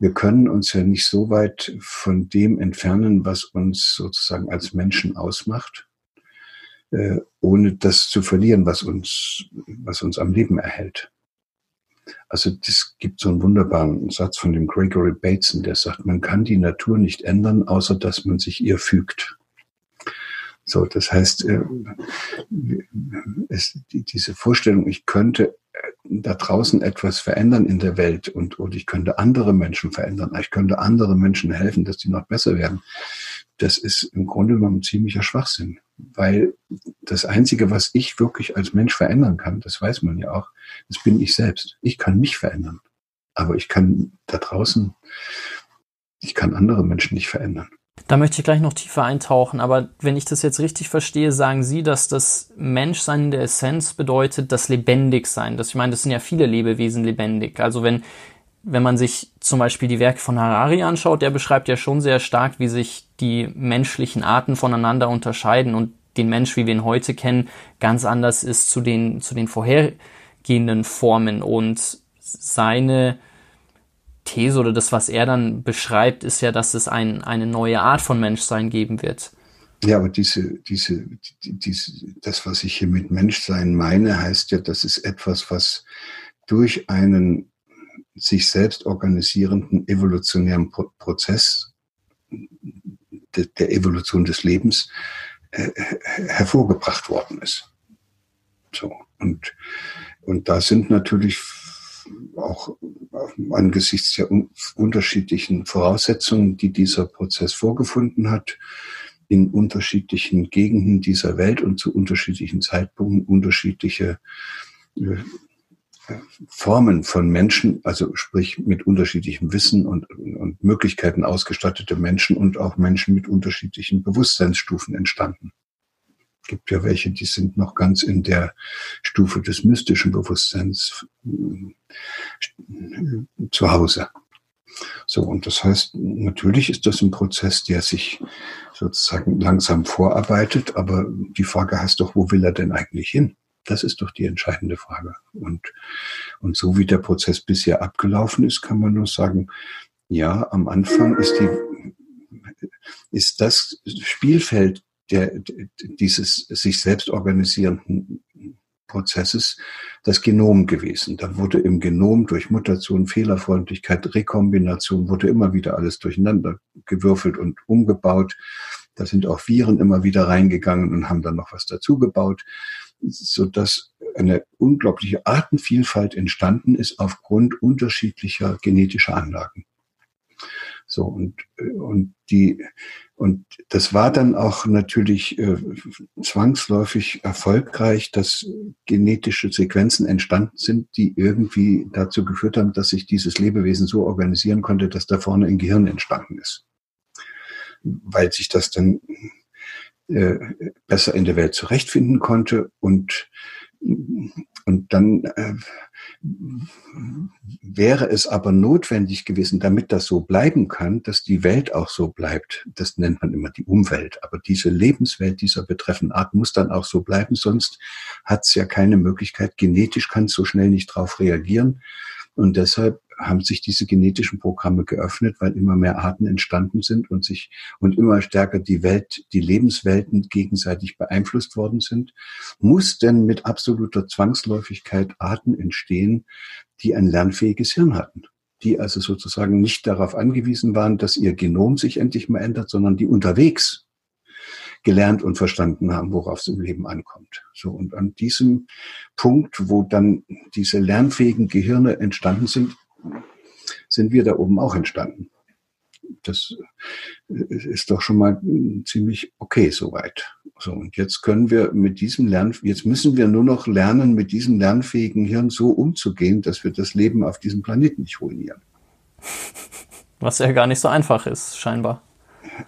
Speaker 2: wir können uns ja nicht so weit von dem entfernen, was uns sozusagen als Menschen ausmacht, äh, ohne das zu verlieren, was uns, was uns am Leben erhält. Also es gibt so einen wunderbaren Satz von dem Gregory Bateson, der sagt, man kann die Natur nicht ändern, außer dass man sich ihr fügt. So, das heißt, äh, es, diese Vorstellung, ich könnte äh, da draußen etwas verändern in der Welt und, und ich könnte andere Menschen verändern, ich könnte andere Menschen helfen, dass die noch besser werden, das ist im Grunde genommen ziemlicher Schwachsinn. Weil das Einzige, was ich wirklich als Mensch verändern kann, das weiß man ja auch, das bin ich selbst. Ich kann mich verändern. Aber ich kann da draußen, ich kann andere Menschen nicht verändern.
Speaker 1: Da möchte ich gleich noch tiefer eintauchen, aber wenn ich das jetzt richtig verstehe, sagen Sie, dass das Menschsein in der Essenz bedeutet, das Lebendigsein. Das, ich meine, das sind ja viele Lebewesen lebendig. Also wenn, wenn man sich zum Beispiel die Werke von Harari anschaut, der beschreibt ja schon sehr stark, wie sich die menschlichen Arten voneinander unterscheiden und den Mensch, wie wir ihn heute kennen, ganz anders ist zu den, zu den vorhergehenden Formen und seine These oder das, was er dann beschreibt, ist ja, dass es ein, eine neue Art von Menschsein geben wird.
Speaker 2: Ja, aber diese, diese, diese, das, was ich hier mit Menschsein meine, heißt ja, das ist etwas, was durch einen sich selbst organisierenden evolutionären Prozess de, der Evolution des Lebens äh, hervorgebracht worden ist. So und und da sind natürlich auch angesichts der unterschiedlichen Voraussetzungen, die dieser Prozess vorgefunden hat, in unterschiedlichen Gegenden dieser Welt und zu unterschiedlichen Zeitpunkten unterschiedliche äh, Formen von Menschen, also sprich mit unterschiedlichem Wissen und, und Möglichkeiten ausgestattete Menschen und auch Menschen mit unterschiedlichen Bewusstseinsstufen entstanden. Es gibt ja welche, die sind noch ganz in der Stufe des mystischen Bewusstseins äh, zu Hause. So, und das heißt, natürlich ist das ein Prozess, der sich sozusagen langsam vorarbeitet, aber die Frage heißt doch, wo will er denn eigentlich hin? Das ist doch die entscheidende Frage. Und, und so wie der Prozess bisher abgelaufen ist, kann man nur sagen, ja, am Anfang ist die, ist das Spielfeld der, dieses sich selbst organisierenden Prozesses das Genom gewesen. Da wurde im Genom durch Mutation, Fehlerfreundlichkeit, Rekombination, wurde immer wieder alles durcheinander gewürfelt und umgebaut. Da sind auch Viren immer wieder reingegangen und haben dann noch was dazugebaut so dass eine unglaubliche Artenvielfalt entstanden ist aufgrund unterschiedlicher genetischer Anlagen. So und und die und das war dann auch natürlich äh, zwangsläufig erfolgreich, dass genetische Sequenzen entstanden sind, die irgendwie dazu geführt haben, dass sich dieses Lebewesen so organisieren konnte, dass da vorne ein Gehirn entstanden ist, weil sich das dann äh, besser in der Welt zurechtfinden konnte und und dann äh, wäre es aber notwendig gewesen, damit das so bleiben kann, dass die Welt auch so bleibt. Das nennt man immer die Umwelt. Aber diese Lebenswelt dieser betreffenden Art muss dann auch so bleiben, sonst hat es ja keine Möglichkeit. Genetisch kann es so schnell nicht darauf reagieren. Und deshalb haben sich diese genetischen Programme geöffnet, weil immer mehr Arten entstanden sind und sich und immer stärker die Welt, die Lebenswelten gegenseitig beeinflusst worden sind, muss denn mit absoluter Zwangsläufigkeit Arten entstehen, die ein lernfähiges Hirn hatten, die also sozusagen nicht darauf angewiesen waren, dass ihr Genom sich endlich mal ändert, sondern die unterwegs gelernt und verstanden haben, worauf es im Leben ankommt. So und an diesem Punkt, wo dann diese lernfähigen Gehirne entstanden sind, sind wir da oben auch entstanden. Das ist doch schon mal ziemlich okay soweit. So, und jetzt können wir mit diesem Lern, jetzt müssen wir nur noch lernen, mit diesem lernfähigen Hirn so umzugehen, dass wir das Leben auf diesem Planeten nicht ruinieren.
Speaker 1: Was ja gar nicht so einfach ist, scheinbar.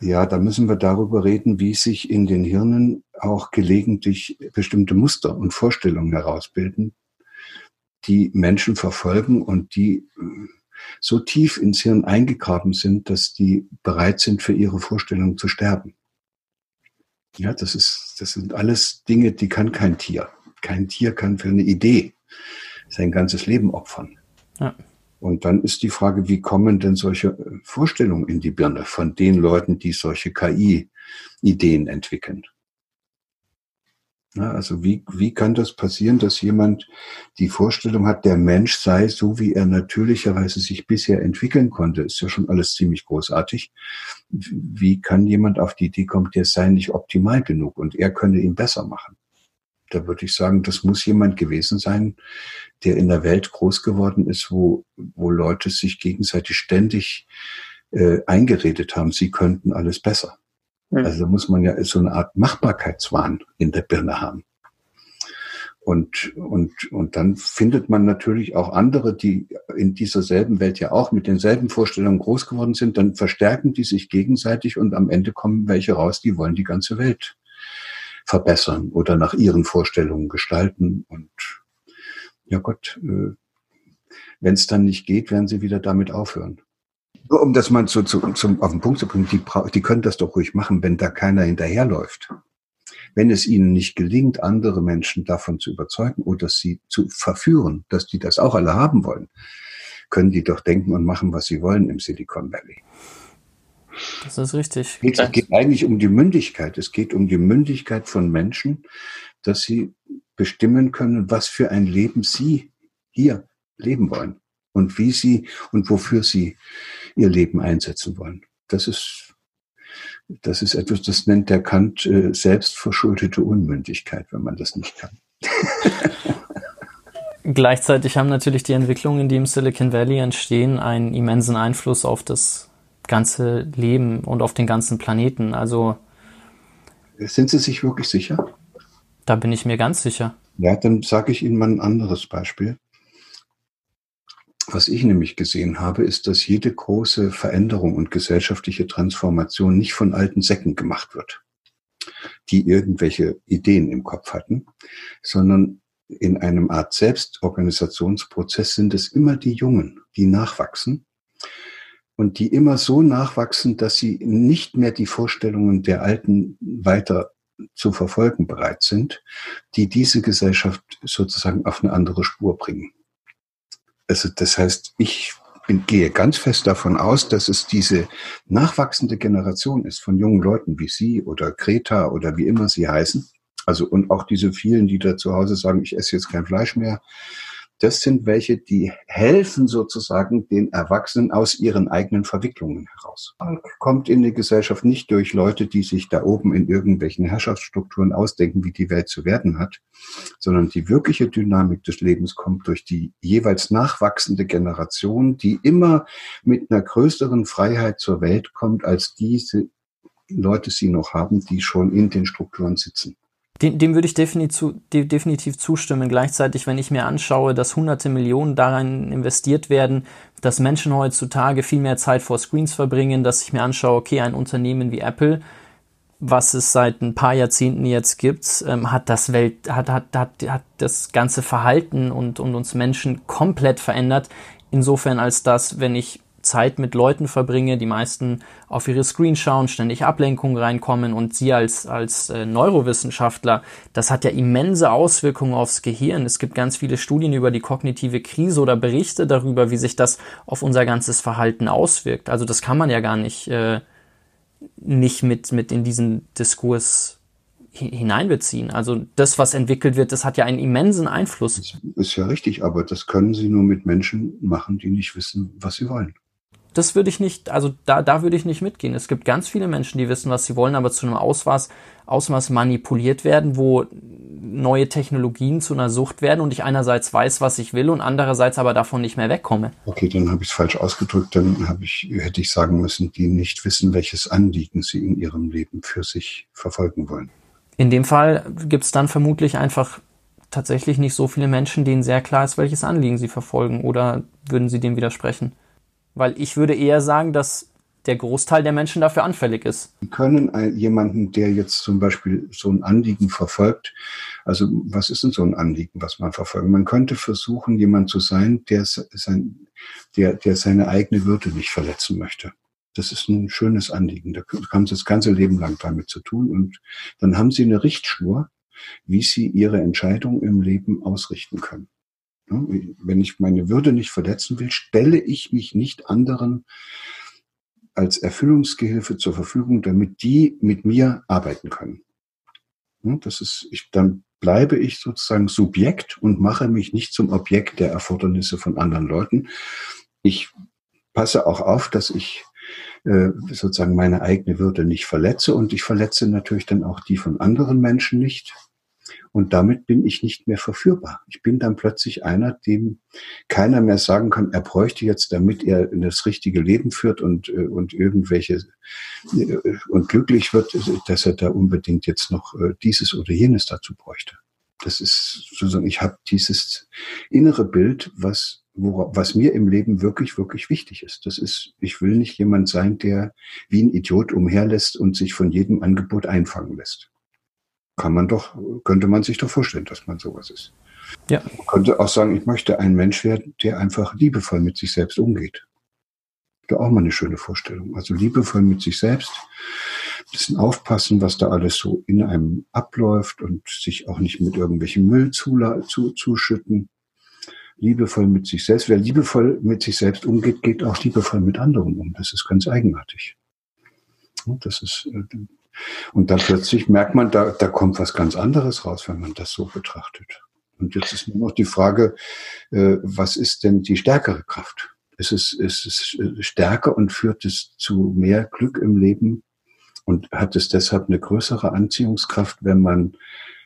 Speaker 2: Ja, da müssen wir darüber reden, wie sich in den Hirnen auch gelegentlich bestimmte Muster und Vorstellungen herausbilden, die Menschen verfolgen und die äh, so tief ins Hirn eingegraben sind, dass die bereit sind, für ihre Vorstellung zu sterben. Ja, das ist, das sind alles Dinge, die kann kein Tier. Kein Tier kann für eine Idee sein ganzes Leben opfern. Ja. Und dann ist die Frage, wie kommen denn solche äh, Vorstellungen in die Birne von den Leuten, die solche KI-Ideen entwickeln? Ja, also wie, wie kann das passieren, dass jemand die Vorstellung hat, der Mensch sei so, wie er natürlicherweise sich bisher entwickeln konnte? Ist ja schon alles ziemlich großartig. Wie kann jemand auf die Idee kommen, der sei nicht optimal genug und er könne ihn besser machen? Da würde ich sagen, das muss jemand gewesen sein, der in der Welt groß geworden ist, wo, wo Leute sich gegenseitig ständig äh, eingeredet haben, sie könnten alles besser. Also da muss man ja so eine Art Machbarkeitswahn in der Birne haben. Und, und, und dann findet man natürlich auch andere, die in dieser selben Welt ja auch mit denselben Vorstellungen groß geworden sind, dann verstärken die sich gegenseitig und am Ende kommen welche raus, die wollen die ganze Welt verbessern oder nach ihren Vorstellungen gestalten. Und ja Gott, äh, wenn es dann nicht geht, werden sie wieder damit aufhören. Nur um das mal zu, zu, zum, auf den Punkt zu bringen, die, die können das doch ruhig machen, wenn da keiner hinterherläuft. Wenn es ihnen nicht gelingt, andere Menschen davon zu überzeugen oder sie zu verführen, dass die das auch alle haben wollen, können die doch denken und machen, was sie wollen im Silicon Valley.
Speaker 1: Das ist richtig.
Speaker 2: Es geht eigentlich um die Mündigkeit. Es geht um die Mündigkeit von Menschen, dass sie bestimmen können, was für ein Leben sie hier leben wollen und wie sie und wofür sie ihr Leben einsetzen wollen. Das ist, das ist etwas, das nennt der Kant äh, selbstverschuldete Unmündigkeit, wenn man das nicht kann. *laughs*
Speaker 1: Gleichzeitig haben natürlich die Entwicklungen, die im Silicon Valley entstehen, einen immensen Einfluss auf das ganze Leben und auf den ganzen Planeten. Also
Speaker 2: sind Sie sich wirklich sicher?
Speaker 1: Da bin ich mir ganz sicher.
Speaker 2: Ja, dann sage ich Ihnen mal ein anderes Beispiel. Was ich nämlich gesehen habe, ist, dass jede große Veränderung und gesellschaftliche Transformation nicht von alten Säcken gemacht wird, die irgendwelche Ideen im Kopf hatten, sondern in einem Art Selbstorganisationsprozess sind es immer die Jungen, die nachwachsen und die immer so nachwachsen, dass sie nicht mehr die Vorstellungen der Alten weiter zu verfolgen bereit sind, die diese Gesellschaft sozusagen auf eine andere Spur bringen. Also das heißt, ich gehe ganz fest davon aus, dass es diese nachwachsende Generation ist von jungen Leuten wie Sie oder Greta oder wie immer sie heißen. Also und auch diese vielen, die da zu Hause sagen, ich esse jetzt kein Fleisch mehr, das sind welche, die helfen sozusagen den Erwachsenen aus ihren eigenen Verwicklungen heraus. Man kommt in die Gesellschaft nicht durch Leute, die sich da oben in irgendwelchen Herrschaftsstrukturen ausdenken, wie die Welt zu werden hat, sondern die wirkliche Dynamik des Lebens kommt durch die jeweils nachwachsende Generation, die immer mit einer größeren Freiheit zur Welt kommt, als diese Leute sie noch haben, die schon in den Strukturen sitzen.
Speaker 1: Dem, dem würde ich definitiv, definitiv zustimmen. Gleichzeitig, wenn ich mir anschaue, dass hunderte Millionen daran investiert werden, dass Menschen heutzutage viel mehr Zeit vor Screens verbringen, dass ich mir anschaue, okay, ein Unternehmen wie Apple, was es seit ein paar Jahrzehnten jetzt gibt, ähm, hat das Welt, hat, hat, hat, hat das ganze Verhalten und, und uns Menschen komplett verändert. Insofern als dass, wenn ich Zeit mit Leuten verbringe, die meisten auf ihre Screen schauen, ständig Ablenkungen reinkommen und Sie als, als äh, Neurowissenschaftler, das hat ja immense Auswirkungen aufs Gehirn. Es gibt ganz viele Studien über die kognitive Krise oder Berichte darüber, wie sich das auf unser ganzes Verhalten auswirkt. Also das kann man ja gar nicht, äh, nicht mit, mit in diesen Diskurs hineinbeziehen. Also das, was entwickelt wird, das hat ja einen immensen Einfluss. Das
Speaker 2: ist ja richtig, aber das können Sie nur mit Menschen machen, die nicht wissen, was sie wollen
Speaker 1: das würde ich nicht, also da, da würde ich nicht mitgehen. Es gibt ganz viele Menschen, die wissen, was sie wollen, aber zu einem Ausmaß, Ausmaß manipuliert werden, wo neue Technologien zu einer Sucht werden und ich einerseits weiß, was ich will und andererseits aber davon nicht mehr wegkomme.
Speaker 2: Okay, dann habe ich es falsch ausgedrückt. Dann habe ich, hätte ich sagen müssen, die nicht wissen, welches Anliegen sie in ihrem Leben für sich verfolgen wollen.
Speaker 1: In dem Fall gibt es dann vermutlich einfach tatsächlich nicht so viele Menschen, denen sehr klar ist, welches Anliegen sie verfolgen. Oder würden Sie dem widersprechen? Weil ich würde eher sagen, dass der Großteil der Menschen dafür anfällig ist.
Speaker 2: Können jemanden, der jetzt zum Beispiel so ein Anliegen verfolgt, also was ist denn so ein Anliegen, was man verfolgt? Man könnte versuchen, jemand zu sein, der, sein, der, der seine eigene Würde nicht verletzen möchte. Das ist ein schönes Anliegen. Da haben Sie das ganze Leben lang damit zu tun und dann haben Sie eine Richtschnur, wie Sie Ihre Entscheidung im Leben ausrichten können. Wenn ich meine Würde nicht verletzen will, stelle ich mich nicht anderen als Erfüllungsgehilfe zur Verfügung, damit die mit mir arbeiten können. Das ist, ich, dann bleibe ich sozusagen Subjekt und mache mich nicht zum Objekt der Erfordernisse von anderen Leuten. Ich passe auch auf, dass ich äh, sozusagen meine eigene Würde nicht verletze und ich verletze natürlich dann auch die von anderen Menschen nicht. Und damit bin ich nicht mehr verführbar. Ich bin dann plötzlich einer, dem keiner mehr sagen kann, er bräuchte jetzt, damit er das richtige Leben führt und, äh, und irgendwelche äh, und glücklich wird, dass er da unbedingt jetzt noch äh, dieses oder jenes dazu bräuchte. Das ist sozusagen, ich habe dieses innere Bild, was wo, was mir im Leben wirklich, wirklich wichtig ist. Das ist, ich will nicht jemand sein, der wie ein Idiot umherlässt und sich von jedem Angebot einfangen lässt kann man doch, könnte man sich doch vorstellen, dass man sowas ist. Ja. Man könnte auch sagen, ich möchte ein Mensch werden, der einfach liebevoll mit sich selbst umgeht. Da auch mal eine schöne Vorstellung. Also liebevoll mit sich selbst, ein bisschen aufpassen, was da alles so in einem abläuft und sich auch nicht mit irgendwelchem Müll zu, zuschütten. Liebevoll mit sich selbst. Wer liebevoll mit sich selbst umgeht, geht auch liebevoll mit anderen um. Das ist ganz eigenartig. Das ist, äh, und dann plötzlich merkt man, da, da kommt was ganz anderes raus, wenn man das so betrachtet. Und jetzt ist nur noch die Frage, äh, was ist denn die stärkere Kraft? Ist es, ist es äh, stärker und führt es zu mehr Glück im Leben? Und hat es deshalb eine größere Anziehungskraft, wenn man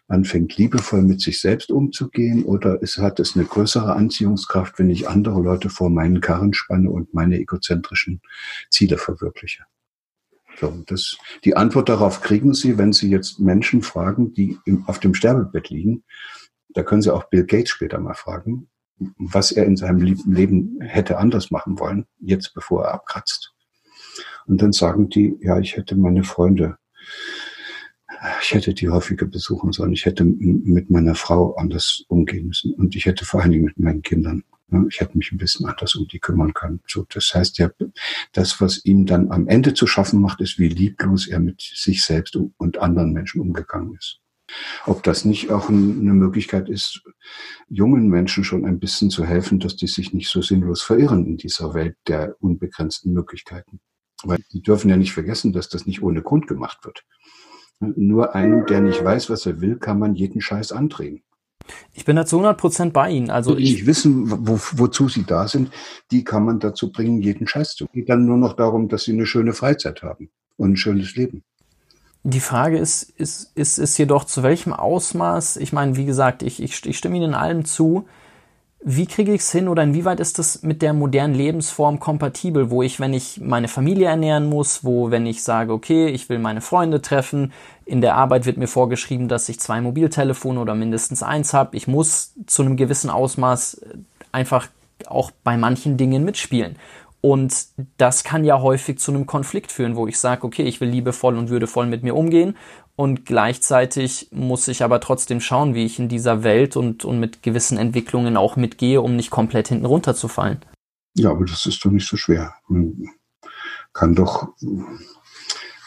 Speaker 2: anfängt, liebevoll mit sich selbst umzugehen? Oder ist, hat es eine größere Anziehungskraft, wenn ich andere Leute vor meinen Karren spanne und meine egozentrischen Ziele verwirkliche? So, das, die Antwort darauf kriegen Sie, wenn Sie jetzt Menschen fragen, die im, auf dem Sterbebett liegen. Da können Sie auch Bill Gates später mal fragen. was er in seinem Leben hätte anders machen wollen, jetzt bevor er abkratzt. Und dann sagen die, ja, ich hätte meine Freunde, ich hätte die häufiger besuchen sollen, ich hätte mit meiner Frau anders umgehen müssen und ich hätte vor allen Dingen mit meinen Kindern ich hätte mich ein bisschen anders um die kümmern können. So, das heißt ja, das, was ihm dann am Ende zu schaffen macht, ist, wie lieblos er mit sich selbst und anderen Menschen umgegangen ist. Ob das nicht auch eine Möglichkeit ist, jungen Menschen schon ein bisschen zu helfen, dass die sich nicht so sinnlos verirren in dieser Welt der unbegrenzten Möglichkeiten. Weil die dürfen ja nicht vergessen, dass das nicht ohne Grund gemacht wird. Nur einem, der nicht weiß, was er will, kann man jeden Scheiß andrehen.
Speaker 1: Ich bin da zu 100 Prozent bei Ihnen. Also
Speaker 2: die nicht wissen, wo, wozu sie da sind, die kann man dazu bringen, jeden Scheiß zu. Es geht dann nur noch darum, dass sie eine schöne Freizeit haben und ein schönes Leben.
Speaker 1: Die Frage ist, ist, ist, ist jedoch, zu welchem Ausmaß, ich meine, wie gesagt, ich, ich, ich stimme Ihnen in allem zu, wie kriege ich es hin oder inwieweit ist das mit der modernen Lebensform kompatibel, wo ich, wenn ich meine Familie ernähren muss, wo, wenn ich sage, okay, ich will meine Freunde treffen, in der Arbeit wird mir vorgeschrieben, dass ich zwei Mobiltelefone oder mindestens eins habe, ich muss zu einem gewissen Ausmaß einfach auch bei manchen Dingen mitspielen. Und das kann ja häufig zu einem Konflikt führen, wo ich sage, okay, ich will liebevoll und würdevoll mit mir umgehen und gleichzeitig muss ich aber trotzdem schauen, wie ich in dieser Welt und, und mit gewissen Entwicklungen auch mitgehe, um nicht komplett hinten runterzufallen.
Speaker 2: Ja, aber das ist doch nicht so schwer. Man kann doch,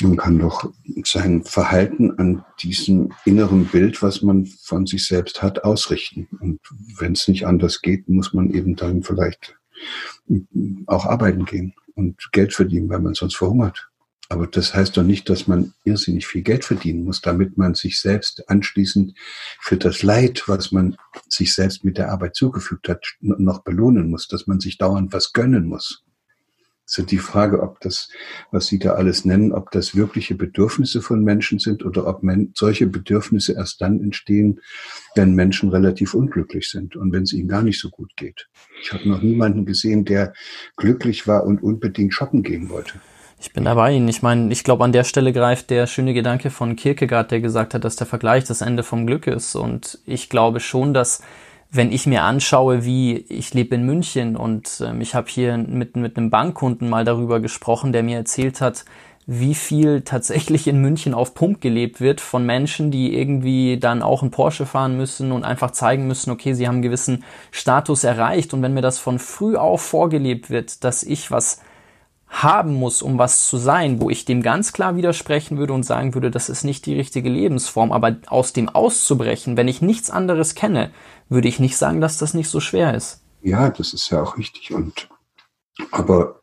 Speaker 2: man kann doch sein Verhalten an diesem inneren Bild, was man von sich selbst hat, ausrichten. Und wenn es nicht anders geht, muss man eben dann vielleicht auch arbeiten gehen und Geld verdienen, weil man sonst verhungert. Aber das heißt doch nicht, dass man irrsinnig viel Geld verdienen muss, damit man sich selbst anschließend für das Leid, was man sich selbst mit der Arbeit zugefügt hat, noch belohnen muss, dass man sich dauernd was gönnen muss. Es ist die Frage, ob das, was Sie da alles nennen, ob das wirkliche Bedürfnisse von Menschen sind oder ob solche Bedürfnisse erst dann entstehen, wenn Menschen relativ unglücklich sind und wenn es ihnen gar nicht so gut geht. Ich habe noch niemanden gesehen, der glücklich war und unbedingt shoppen gehen wollte.
Speaker 1: Ich bin dabei Ihnen. Ich meine, ich glaube, an der Stelle greift der schöne Gedanke von Kierkegaard, der gesagt hat, dass der Vergleich das Ende vom Glück ist. Und ich glaube schon, dass wenn ich mir anschaue, wie ich lebe in München und ähm, ich habe hier mit, mit einem Bankkunden mal darüber gesprochen, der mir erzählt hat, wie viel tatsächlich in München auf Pump gelebt wird von Menschen, die irgendwie dann auch einen Porsche fahren müssen und einfach zeigen müssen, okay, sie haben einen gewissen Status erreicht. Und wenn mir das von früh auf vorgelebt wird, dass ich was haben muss, um was zu sein, wo ich dem ganz klar widersprechen würde und sagen würde, das ist nicht die richtige Lebensform, aber aus dem auszubrechen, wenn ich nichts anderes kenne, würde ich nicht sagen, dass das nicht so schwer ist.
Speaker 2: Ja, das ist ja auch richtig und aber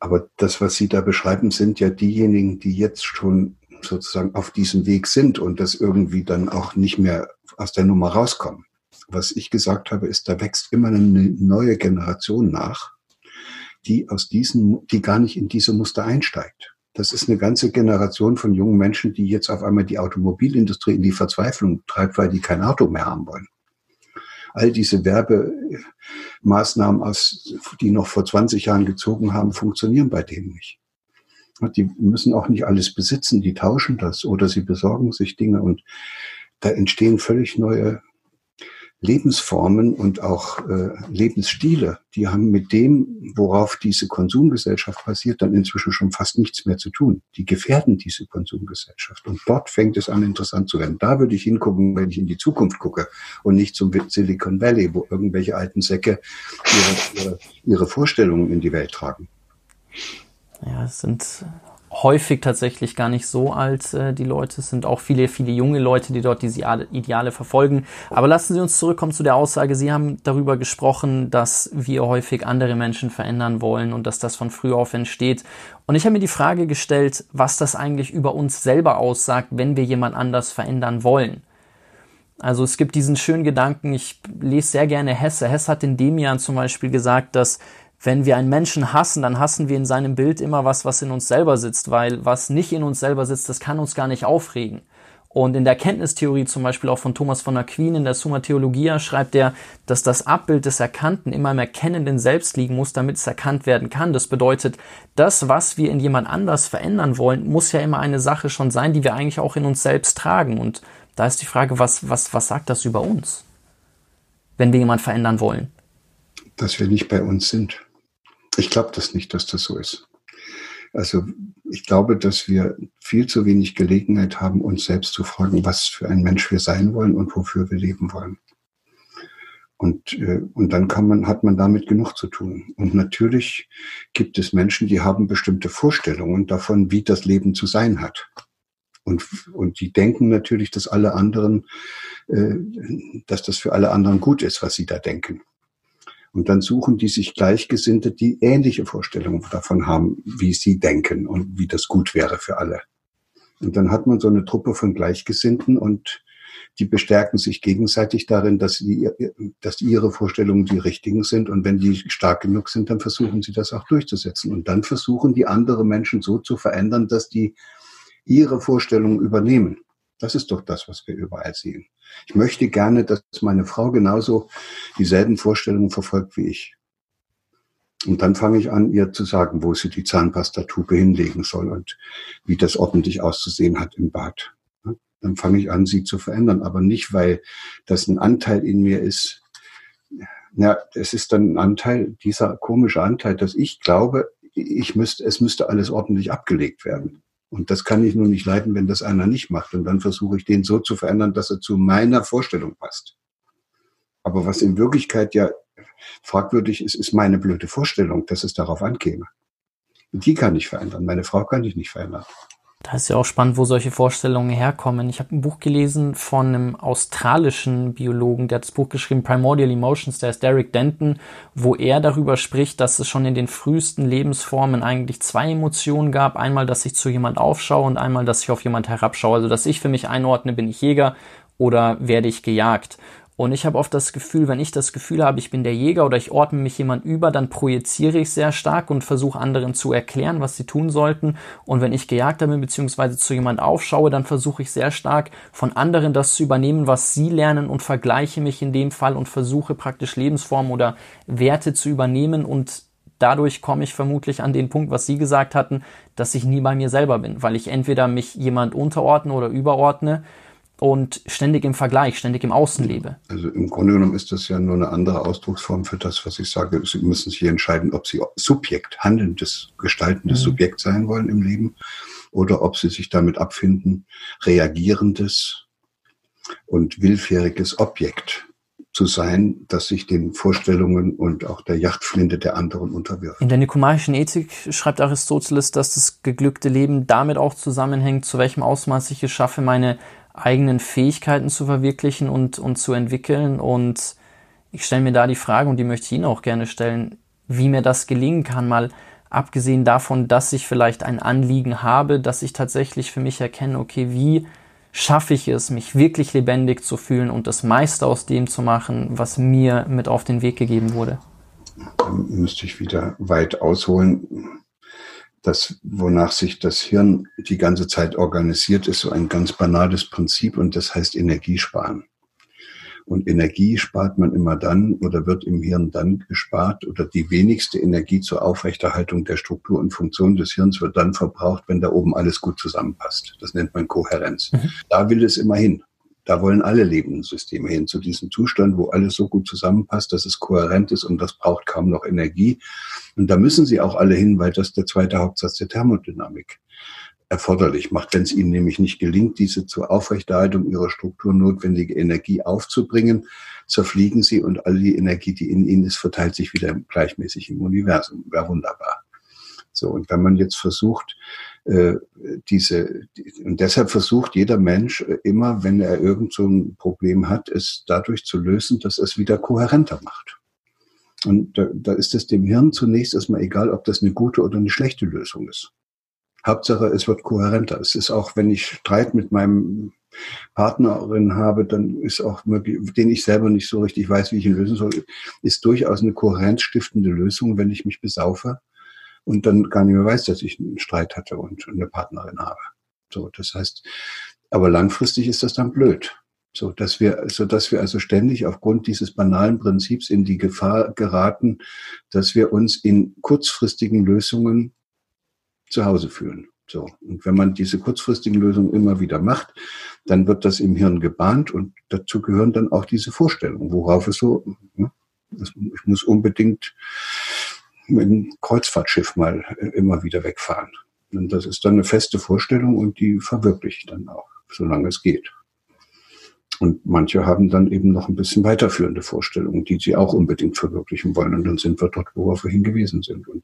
Speaker 2: aber das, was Sie da beschreiben, sind ja diejenigen, die jetzt schon sozusagen auf diesem Weg sind und das irgendwie dann auch nicht mehr aus der Nummer rauskommen. Was ich gesagt habe, ist, da wächst immer eine neue Generation nach, die aus diesen, die gar nicht in diese Muster einsteigt. Das ist eine ganze Generation von jungen Menschen, die jetzt auf einmal die Automobilindustrie in die Verzweiflung treibt, weil die kein Auto mehr haben wollen. All diese Werbemaßnahmen, aus, die noch vor 20 Jahren gezogen haben, funktionieren bei denen nicht. Die müssen auch nicht alles besitzen, die tauschen das oder sie besorgen sich Dinge und da entstehen völlig neue Lebensformen und auch äh, Lebensstile, die haben mit dem, worauf diese Konsumgesellschaft basiert, dann inzwischen schon fast nichts mehr zu tun. Die gefährden diese Konsumgesellschaft. Und dort fängt es an, interessant zu werden. Da würde ich hingucken, wenn ich in die Zukunft gucke und nicht zum Silicon Valley, wo irgendwelche alten Säcke ihre, ihre, ihre Vorstellungen in die Welt tragen.
Speaker 1: Ja, es sind häufig tatsächlich gar nicht so alt, äh, die Leute. Es sind auch viele, viele junge Leute, die dort diese Ideale verfolgen. Aber lassen Sie uns zurückkommen zu der Aussage. Sie haben darüber gesprochen, dass wir häufig andere Menschen verändern wollen und dass das von früh auf entsteht. Und ich habe mir die Frage gestellt, was das eigentlich über uns selber aussagt, wenn wir jemand anders verändern wollen. Also es gibt diesen schönen Gedanken, ich lese sehr gerne Hesse. Hesse hat in dem Jahr zum Beispiel gesagt, dass wenn wir einen Menschen hassen, dann hassen wir in seinem Bild immer was, was in uns selber sitzt, weil was nicht in uns selber sitzt, das kann uns gar nicht aufregen. Und in der Kenntnistheorie zum Beispiel auch von Thomas von Aquin in der Summa Theologia schreibt er, dass das Abbild des Erkannten immer im Erkennenden selbst liegen muss, damit es erkannt werden kann. Das bedeutet, das, was wir in jemand anders verändern wollen, muss ja immer eine Sache schon sein, die wir eigentlich auch in uns selbst tragen. Und da ist die Frage, was, was, was sagt das über uns? wenn wir jemand verändern wollen?
Speaker 2: Dass wir nicht bei uns sind. Ich glaube das nicht, dass das so ist. Also ich glaube, dass wir viel zu wenig Gelegenheit haben, uns selbst zu fragen, was für ein Mensch wir sein wollen und wofür wir leben wollen. Und, äh, und dann kann man, hat man damit genug zu tun. Und natürlich gibt es Menschen, die haben bestimmte Vorstellungen davon, wie das Leben zu sein hat. Und, und die denken natürlich, dass alle anderen, äh, dass das für alle anderen gut ist, was sie da denken. Und dann suchen die sich Gleichgesinnte, die ähnliche Vorstellungen davon haben, wie sie denken und wie das gut wäre für alle. Und dann hat man so eine Truppe von Gleichgesinnten und die bestärken sich gegenseitig darin, dass, sie, dass ihre Vorstellungen die richtigen sind. Und wenn die stark genug sind, dann versuchen sie das auch durchzusetzen. Und dann versuchen die andere Menschen so zu verändern, dass die ihre Vorstellungen übernehmen. Das ist doch das, was wir überall sehen. Ich möchte gerne, dass meine Frau genauso dieselben Vorstellungen verfolgt wie ich. Und dann fange ich an, ihr zu sagen, wo sie die Zahnpastatube hinlegen soll und wie das ordentlich auszusehen hat im Bad dann fange ich an, sie zu verändern. Aber nicht, weil das ein Anteil in mir ist. Ja, es ist dann ein Anteil, dieser komische Anteil, dass ich glaube, ich müsste, es müsste alles ordentlich abgelegt werden. Und das kann ich nur nicht leiden, wenn das einer nicht macht. Und dann versuche ich den so zu verändern, dass er zu meiner Vorstellung passt. Aber was in Wirklichkeit ja fragwürdig ist, ist meine blöde Vorstellung, dass es darauf ankäme. Und die kann ich verändern. Meine Frau kann ich nicht verändern.
Speaker 1: Da ist ja auch spannend, wo solche Vorstellungen herkommen. Ich habe ein Buch gelesen von einem australischen Biologen, der hat das Buch geschrieben, Primordial Emotions, der ist Derek Denton, wo er darüber spricht, dass es schon in den frühesten Lebensformen eigentlich zwei Emotionen gab. Einmal, dass ich zu jemand aufschaue und einmal, dass ich auf jemand herabschaue. Also, dass ich für mich einordne, bin ich Jäger oder werde ich gejagt. Und ich habe oft das Gefühl, wenn ich das Gefühl habe, ich bin der Jäger oder ich ordne mich jemand über, dann projiziere ich sehr stark und versuche anderen zu erklären, was sie tun sollten. Und wenn ich gejagt bin, beziehungsweise zu jemand aufschaue, dann versuche ich sehr stark von anderen das zu übernehmen, was sie lernen und vergleiche mich in dem Fall und versuche praktisch Lebensformen oder Werte zu übernehmen und dadurch komme ich vermutlich an den Punkt, was Sie gesagt hatten, dass ich nie bei mir selber bin, weil ich entweder mich jemand unterordne oder überordne und ständig im Vergleich, ständig im Außen lebe.
Speaker 2: Also im Grunde genommen ist das ja nur eine andere Ausdrucksform für das, was ich sage. Sie müssen sich entscheiden, ob Sie Subjekt, handelndes, gestaltendes mhm. Subjekt sein wollen im Leben oder ob Sie sich damit abfinden, reagierendes und willfähriges Objekt zu sein, das sich den Vorstellungen und auch der Yachtflinte der anderen unterwirft.
Speaker 1: In der nikomaischen Ethik schreibt Aristoteles, dass das geglückte Leben damit auch zusammenhängt, zu welchem Ausmaß ich es schaffe, meine eigenen Fähigkeiten zu verwirklichen und, und zu entwickeln. Und ich stelle mir da die Frage, und die möchte ich Ihnen auch gerne stellen, wie mir das gelingen kann, mal abgesehen davon, dass ich vielleicht ein Anliegen habe, dass ich tatsächlich für mich erkenne, okay, wie schaffe ich es, mich wirklich lebendig zu fühlen und das meiste aus dem zu machen, was mir mit auf den Weg gegeben wurde.
Speaker 2: Dann müsste ich wieder weit ausholen das, wonach sich das Hirn die ganze Zeit organisiert, ist so ein ganz banales Prinzip und das heißt Energiesparen. Und Energie spart man immer dann oder wird im Hirn dann gespart oder die wenigste Energie zur Aufrechterhaltung der Struktur und Funktion des Hirns wird dann verbraucht, wenn da oben alles gut zusammenpasst. Das nennt man Kohärenz. Mhm. Da will es immer hin. Da wollen alle lebenden Systeme hin zu diesem Zustand, wo alles so gut zusammenpasst, dass es kohärent ist und das braucht kaum noch Energie. Und da müssen sie auch alle hin, weil das der zweite Hauptsatz der Thermodynamik erforderlich macht. Wenn es ihnen nämlich nicht gelingt, diese zur Aufrechterhaltung ihrer Struktur notwendige Energie aufzubringen, zerfliegen sie und all die Energie, die in ihnen ist, verteilt sich wieder gleichmäßig im Universum. Wäre wunderbar. So, und wenn man jetzt versucht, diese, und deshalb versucht jeder Mensch äh, immer, wenn er irgend so ein Problem hat, es dadurch zu lösen, dass es wieder kohärenter macht. Und da, da ist es dem Hirn zunächst erstmal egal, ob das eine gute oder eine schlechte Lösung ist. Hauptsache, es wird kohärenter. Es ist auch, wenn ich Streit mit meinem Partnerin habe, dann ist auch möglich, den ich selber nicht so richtig weiß, wie ich ihn lösen soll, ist durchaus eine kohärenzstiftende Lösung, wenn ich mich besaufe und dann gar nicht mehr weiß, dass ich einen Streit hatte und eine Partnerin habe. So, das heißt, aber langfristig ist das dann blöd. So, dass wir, so dass wir also ständig aufgrund dieses banalen Prinzips in die Gefahr geraten, dass wir uns in kurzfristigen Lösungen zu Hause fühlen. So. Und wenn man diese kurzfristigen Lösungen immer wieder macht, dann wird das im Hirn gebahnt und dazu gehören dann auch diese Vorstellungen, worauf es so, ne, ich muss unbedingt mit einem Kreuzfahrtschiff mal äh, immer wieder wegfahren. Und das ist dann eine feste Vorstellung und die verwirkliche ich dann auch, solange es geht. Und manche haben dann eben noch ein bisschen weiterführende Vorstellungen, die sie auch unbedingt verwirklichen wollen. Und dann sind wir dort, wo wir vorhin gewesen sind. Und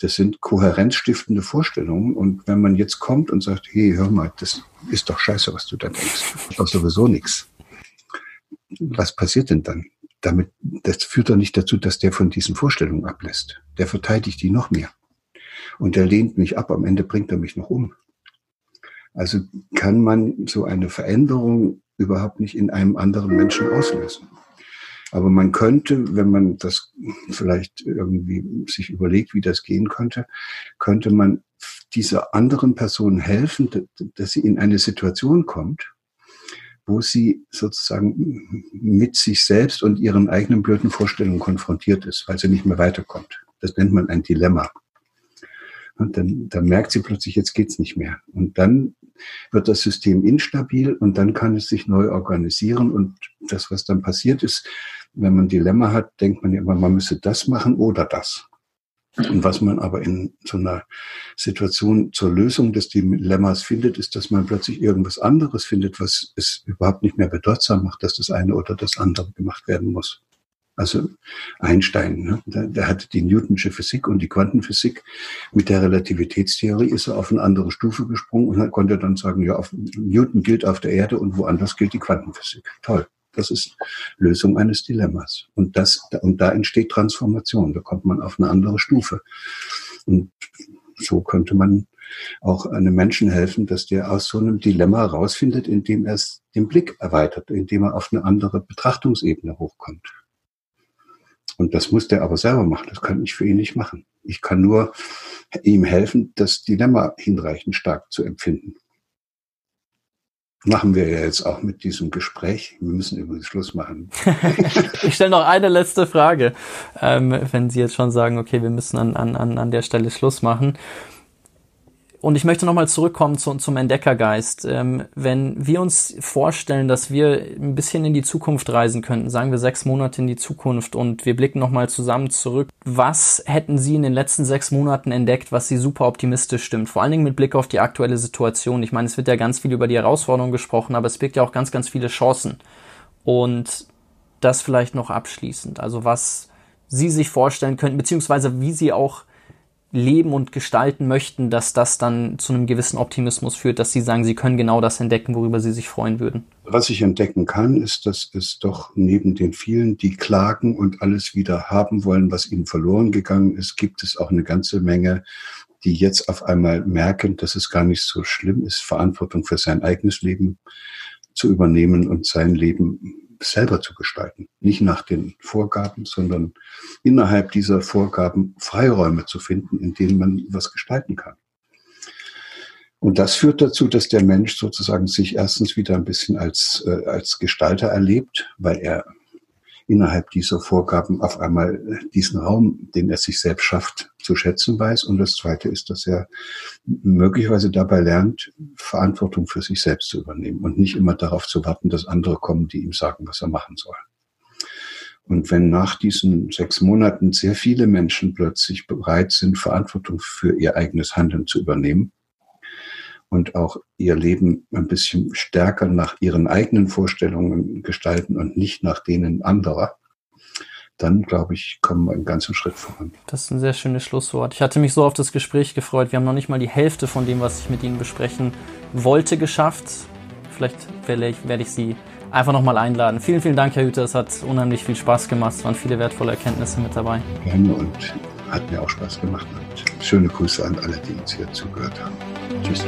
Speaker 2: das sind kohärenzstiftende Vorstellungen. Und wenn man jetzt kommt und sagt, hey, hör mal, das ist doch scheiße, was du da denkst. Doch sowieso nichts. Was passiert denn dann? Damit, das führt doch nicht dazu, dass der von diesen Vorstellungen ablässt. Der verteidigt die noch mehr. Und der lehnt mich ab. Am Ende bringt er mich noch um. Also kann man so eine Veränderung überhaupt nicht in einem anderen Menschen auslösen. Aber man könnte, wenn man das vielleicht irgendwie sich überlegt, wie das gehen könnte, könnte man dieser anderen Person helfen, dass sie in eine Situation kommt, wo sie sozusagen mit sich selbst und ihren eigenen blöden Vorstellungen konfrontiert ist, weil sie nicht mehr weiterkommt. Das nennt man ein Dilemma. Und dann, dann merkt sie plötzlich, jetzt geht's nicht mehr. Und dann wird das System instabil und dann kann es sich neu organisieren. Und das, was dann passiert ist, wenn man ein Dilemma hat, denkt man immer, man müsse das machen oder das. Und was man aber in so einer Situation zur Lösung des Dilemmas findet, ist, dass man plötzlich irgendwas anderes findet, was es überhaupt nicht mehr bedeutsam macht, dass das eine oder das andere gemacht werden muss. Also Einstein, ne? der, der hatte die Newtonsche Physik und die Quantenphysik. Mit der Relativitätstheorie ist er auf eine andere Stufe gesprungen und konnte dann sagen, ja, auf, Newton gilt auf der Erde und woanders gilt die Quantenphysik. Toll. Das ist Lösung eines Dilemmas. Und das, und da entsteht Transformation. Da kommt man auf eine andere Stufe. Und so könnte man auch einem Menschen helfen, dass der aus so einem Dilemma rausfindet, indem er den Blick erweitert, indem er auf eine andere Betrachtungsebene hochkommt. Und das muss der aber selber machen. Das kann ich für ihn nicht machen. Ich kann nur ihm helfen, das Dilemma hinreichend stark zu empfinden. Machen wir ja jetzt auch mit diesem Gespräch. Wir müssen übrigens Schluss machen. *laughs*
Speaker 1: ich stelle noch eine letzte Frage, ähm, wenn Sie jetzt schon sagen, okay, wir müssen an, an, an der Stelle Schluss machen. Und ich möchte nochmal zurückkommen zu, zum Entdeckergeist. Ähm, wenn wir uns vorstellen, dass wir ein bisschen in die Zukunft reisen könnten, sagen wir sechs Monate in die Zukunft und wir blicken nochmal zusammen zurück, was hätten Sie in den letzten sechs Monaten entdeckt, was Sie super optimistisch stimmt? Vor allen Dingen mit Blick auf die aktuelle Situation. Ich meine, es wird ja ganz viel über die Herausforderungen gesprochen, aber es birgt ja auch ganz, ganz viele Chancen. Und das vielleicht noch abschließend. Also was Sie sich vorstellen könnten, beziehungsweise wie Sie auch leben und gestalten möchten, dass das dann zu einem gewissen Optimismus führt, dass sie sagen, sie können genau das entdecken, worüber sie sich freuen würden?
Speaker 2: Was ich entdecken kann, ist, dass es doch neben den vielen, die klagen und alles wieder haben wollen, was ihnen verloren gegangen ist, gibt es auch eine ganze Menge, die jetzt auf einmal merken, dass es gar nicht so schlimm ist, Verantwortung für sein eigenes Leben zu übernehmen und sein Leben selber zu gestalten. Nicht nach den Vorgaben, sondern innerhalb dieser Vorgaben Freiräume zu finden, in denen man was gestalten kann. Und das führt dazu, dass der Mensch sozusagen sich erstens wieder ein bisschen als, äh, als Gestalter erlebt, weil er innerhalb dieser Vorgaben auf einmal diesen Raum, den er sich selbst schafft, zu schätzen weiß. Und das Zweite ist, dass er möglicherweise dabei lernt, Verantwortung für sich selbst zu übernehmen und nicht immer darauf zu warten, dass andere kommen, die ihm sagen, was er machen soll. Und wenn nach diesen sechs Monaten sehr viele Menschen plötzlich bereit sind, Verantwortung für ihr eigenes Handeln zu übernehmen, und auch ihr Leben ein bisschen stärker nach ihren eigenen Vorstellungen gestalten und nicht nach denen anderer, dann glaube ich, kommen wir einen ganzen Schritt voran.
Speaker 1: Das ist ein sehr schönes Schlusswort. Ich hatte mich so auf das Gespräch gefreut. Wir haben noch nicht mal die Hälfte von dem, was ich mit Ihnen besprechen wollte, geschafft. Vielleicht werde ich, Sie einfach nochmal einladen. Vielen, vielen Dank, Herr Hüter. Es hat unheimlich viel Spaß gemacht. Es waren viele wertvolle Erkenntnisse mit dabei.
Speaker 2: Gerne und hat mir auch Spaß gemacht. Und schöne Grüße an alle, die uns hier zugehört haben. Tschüss.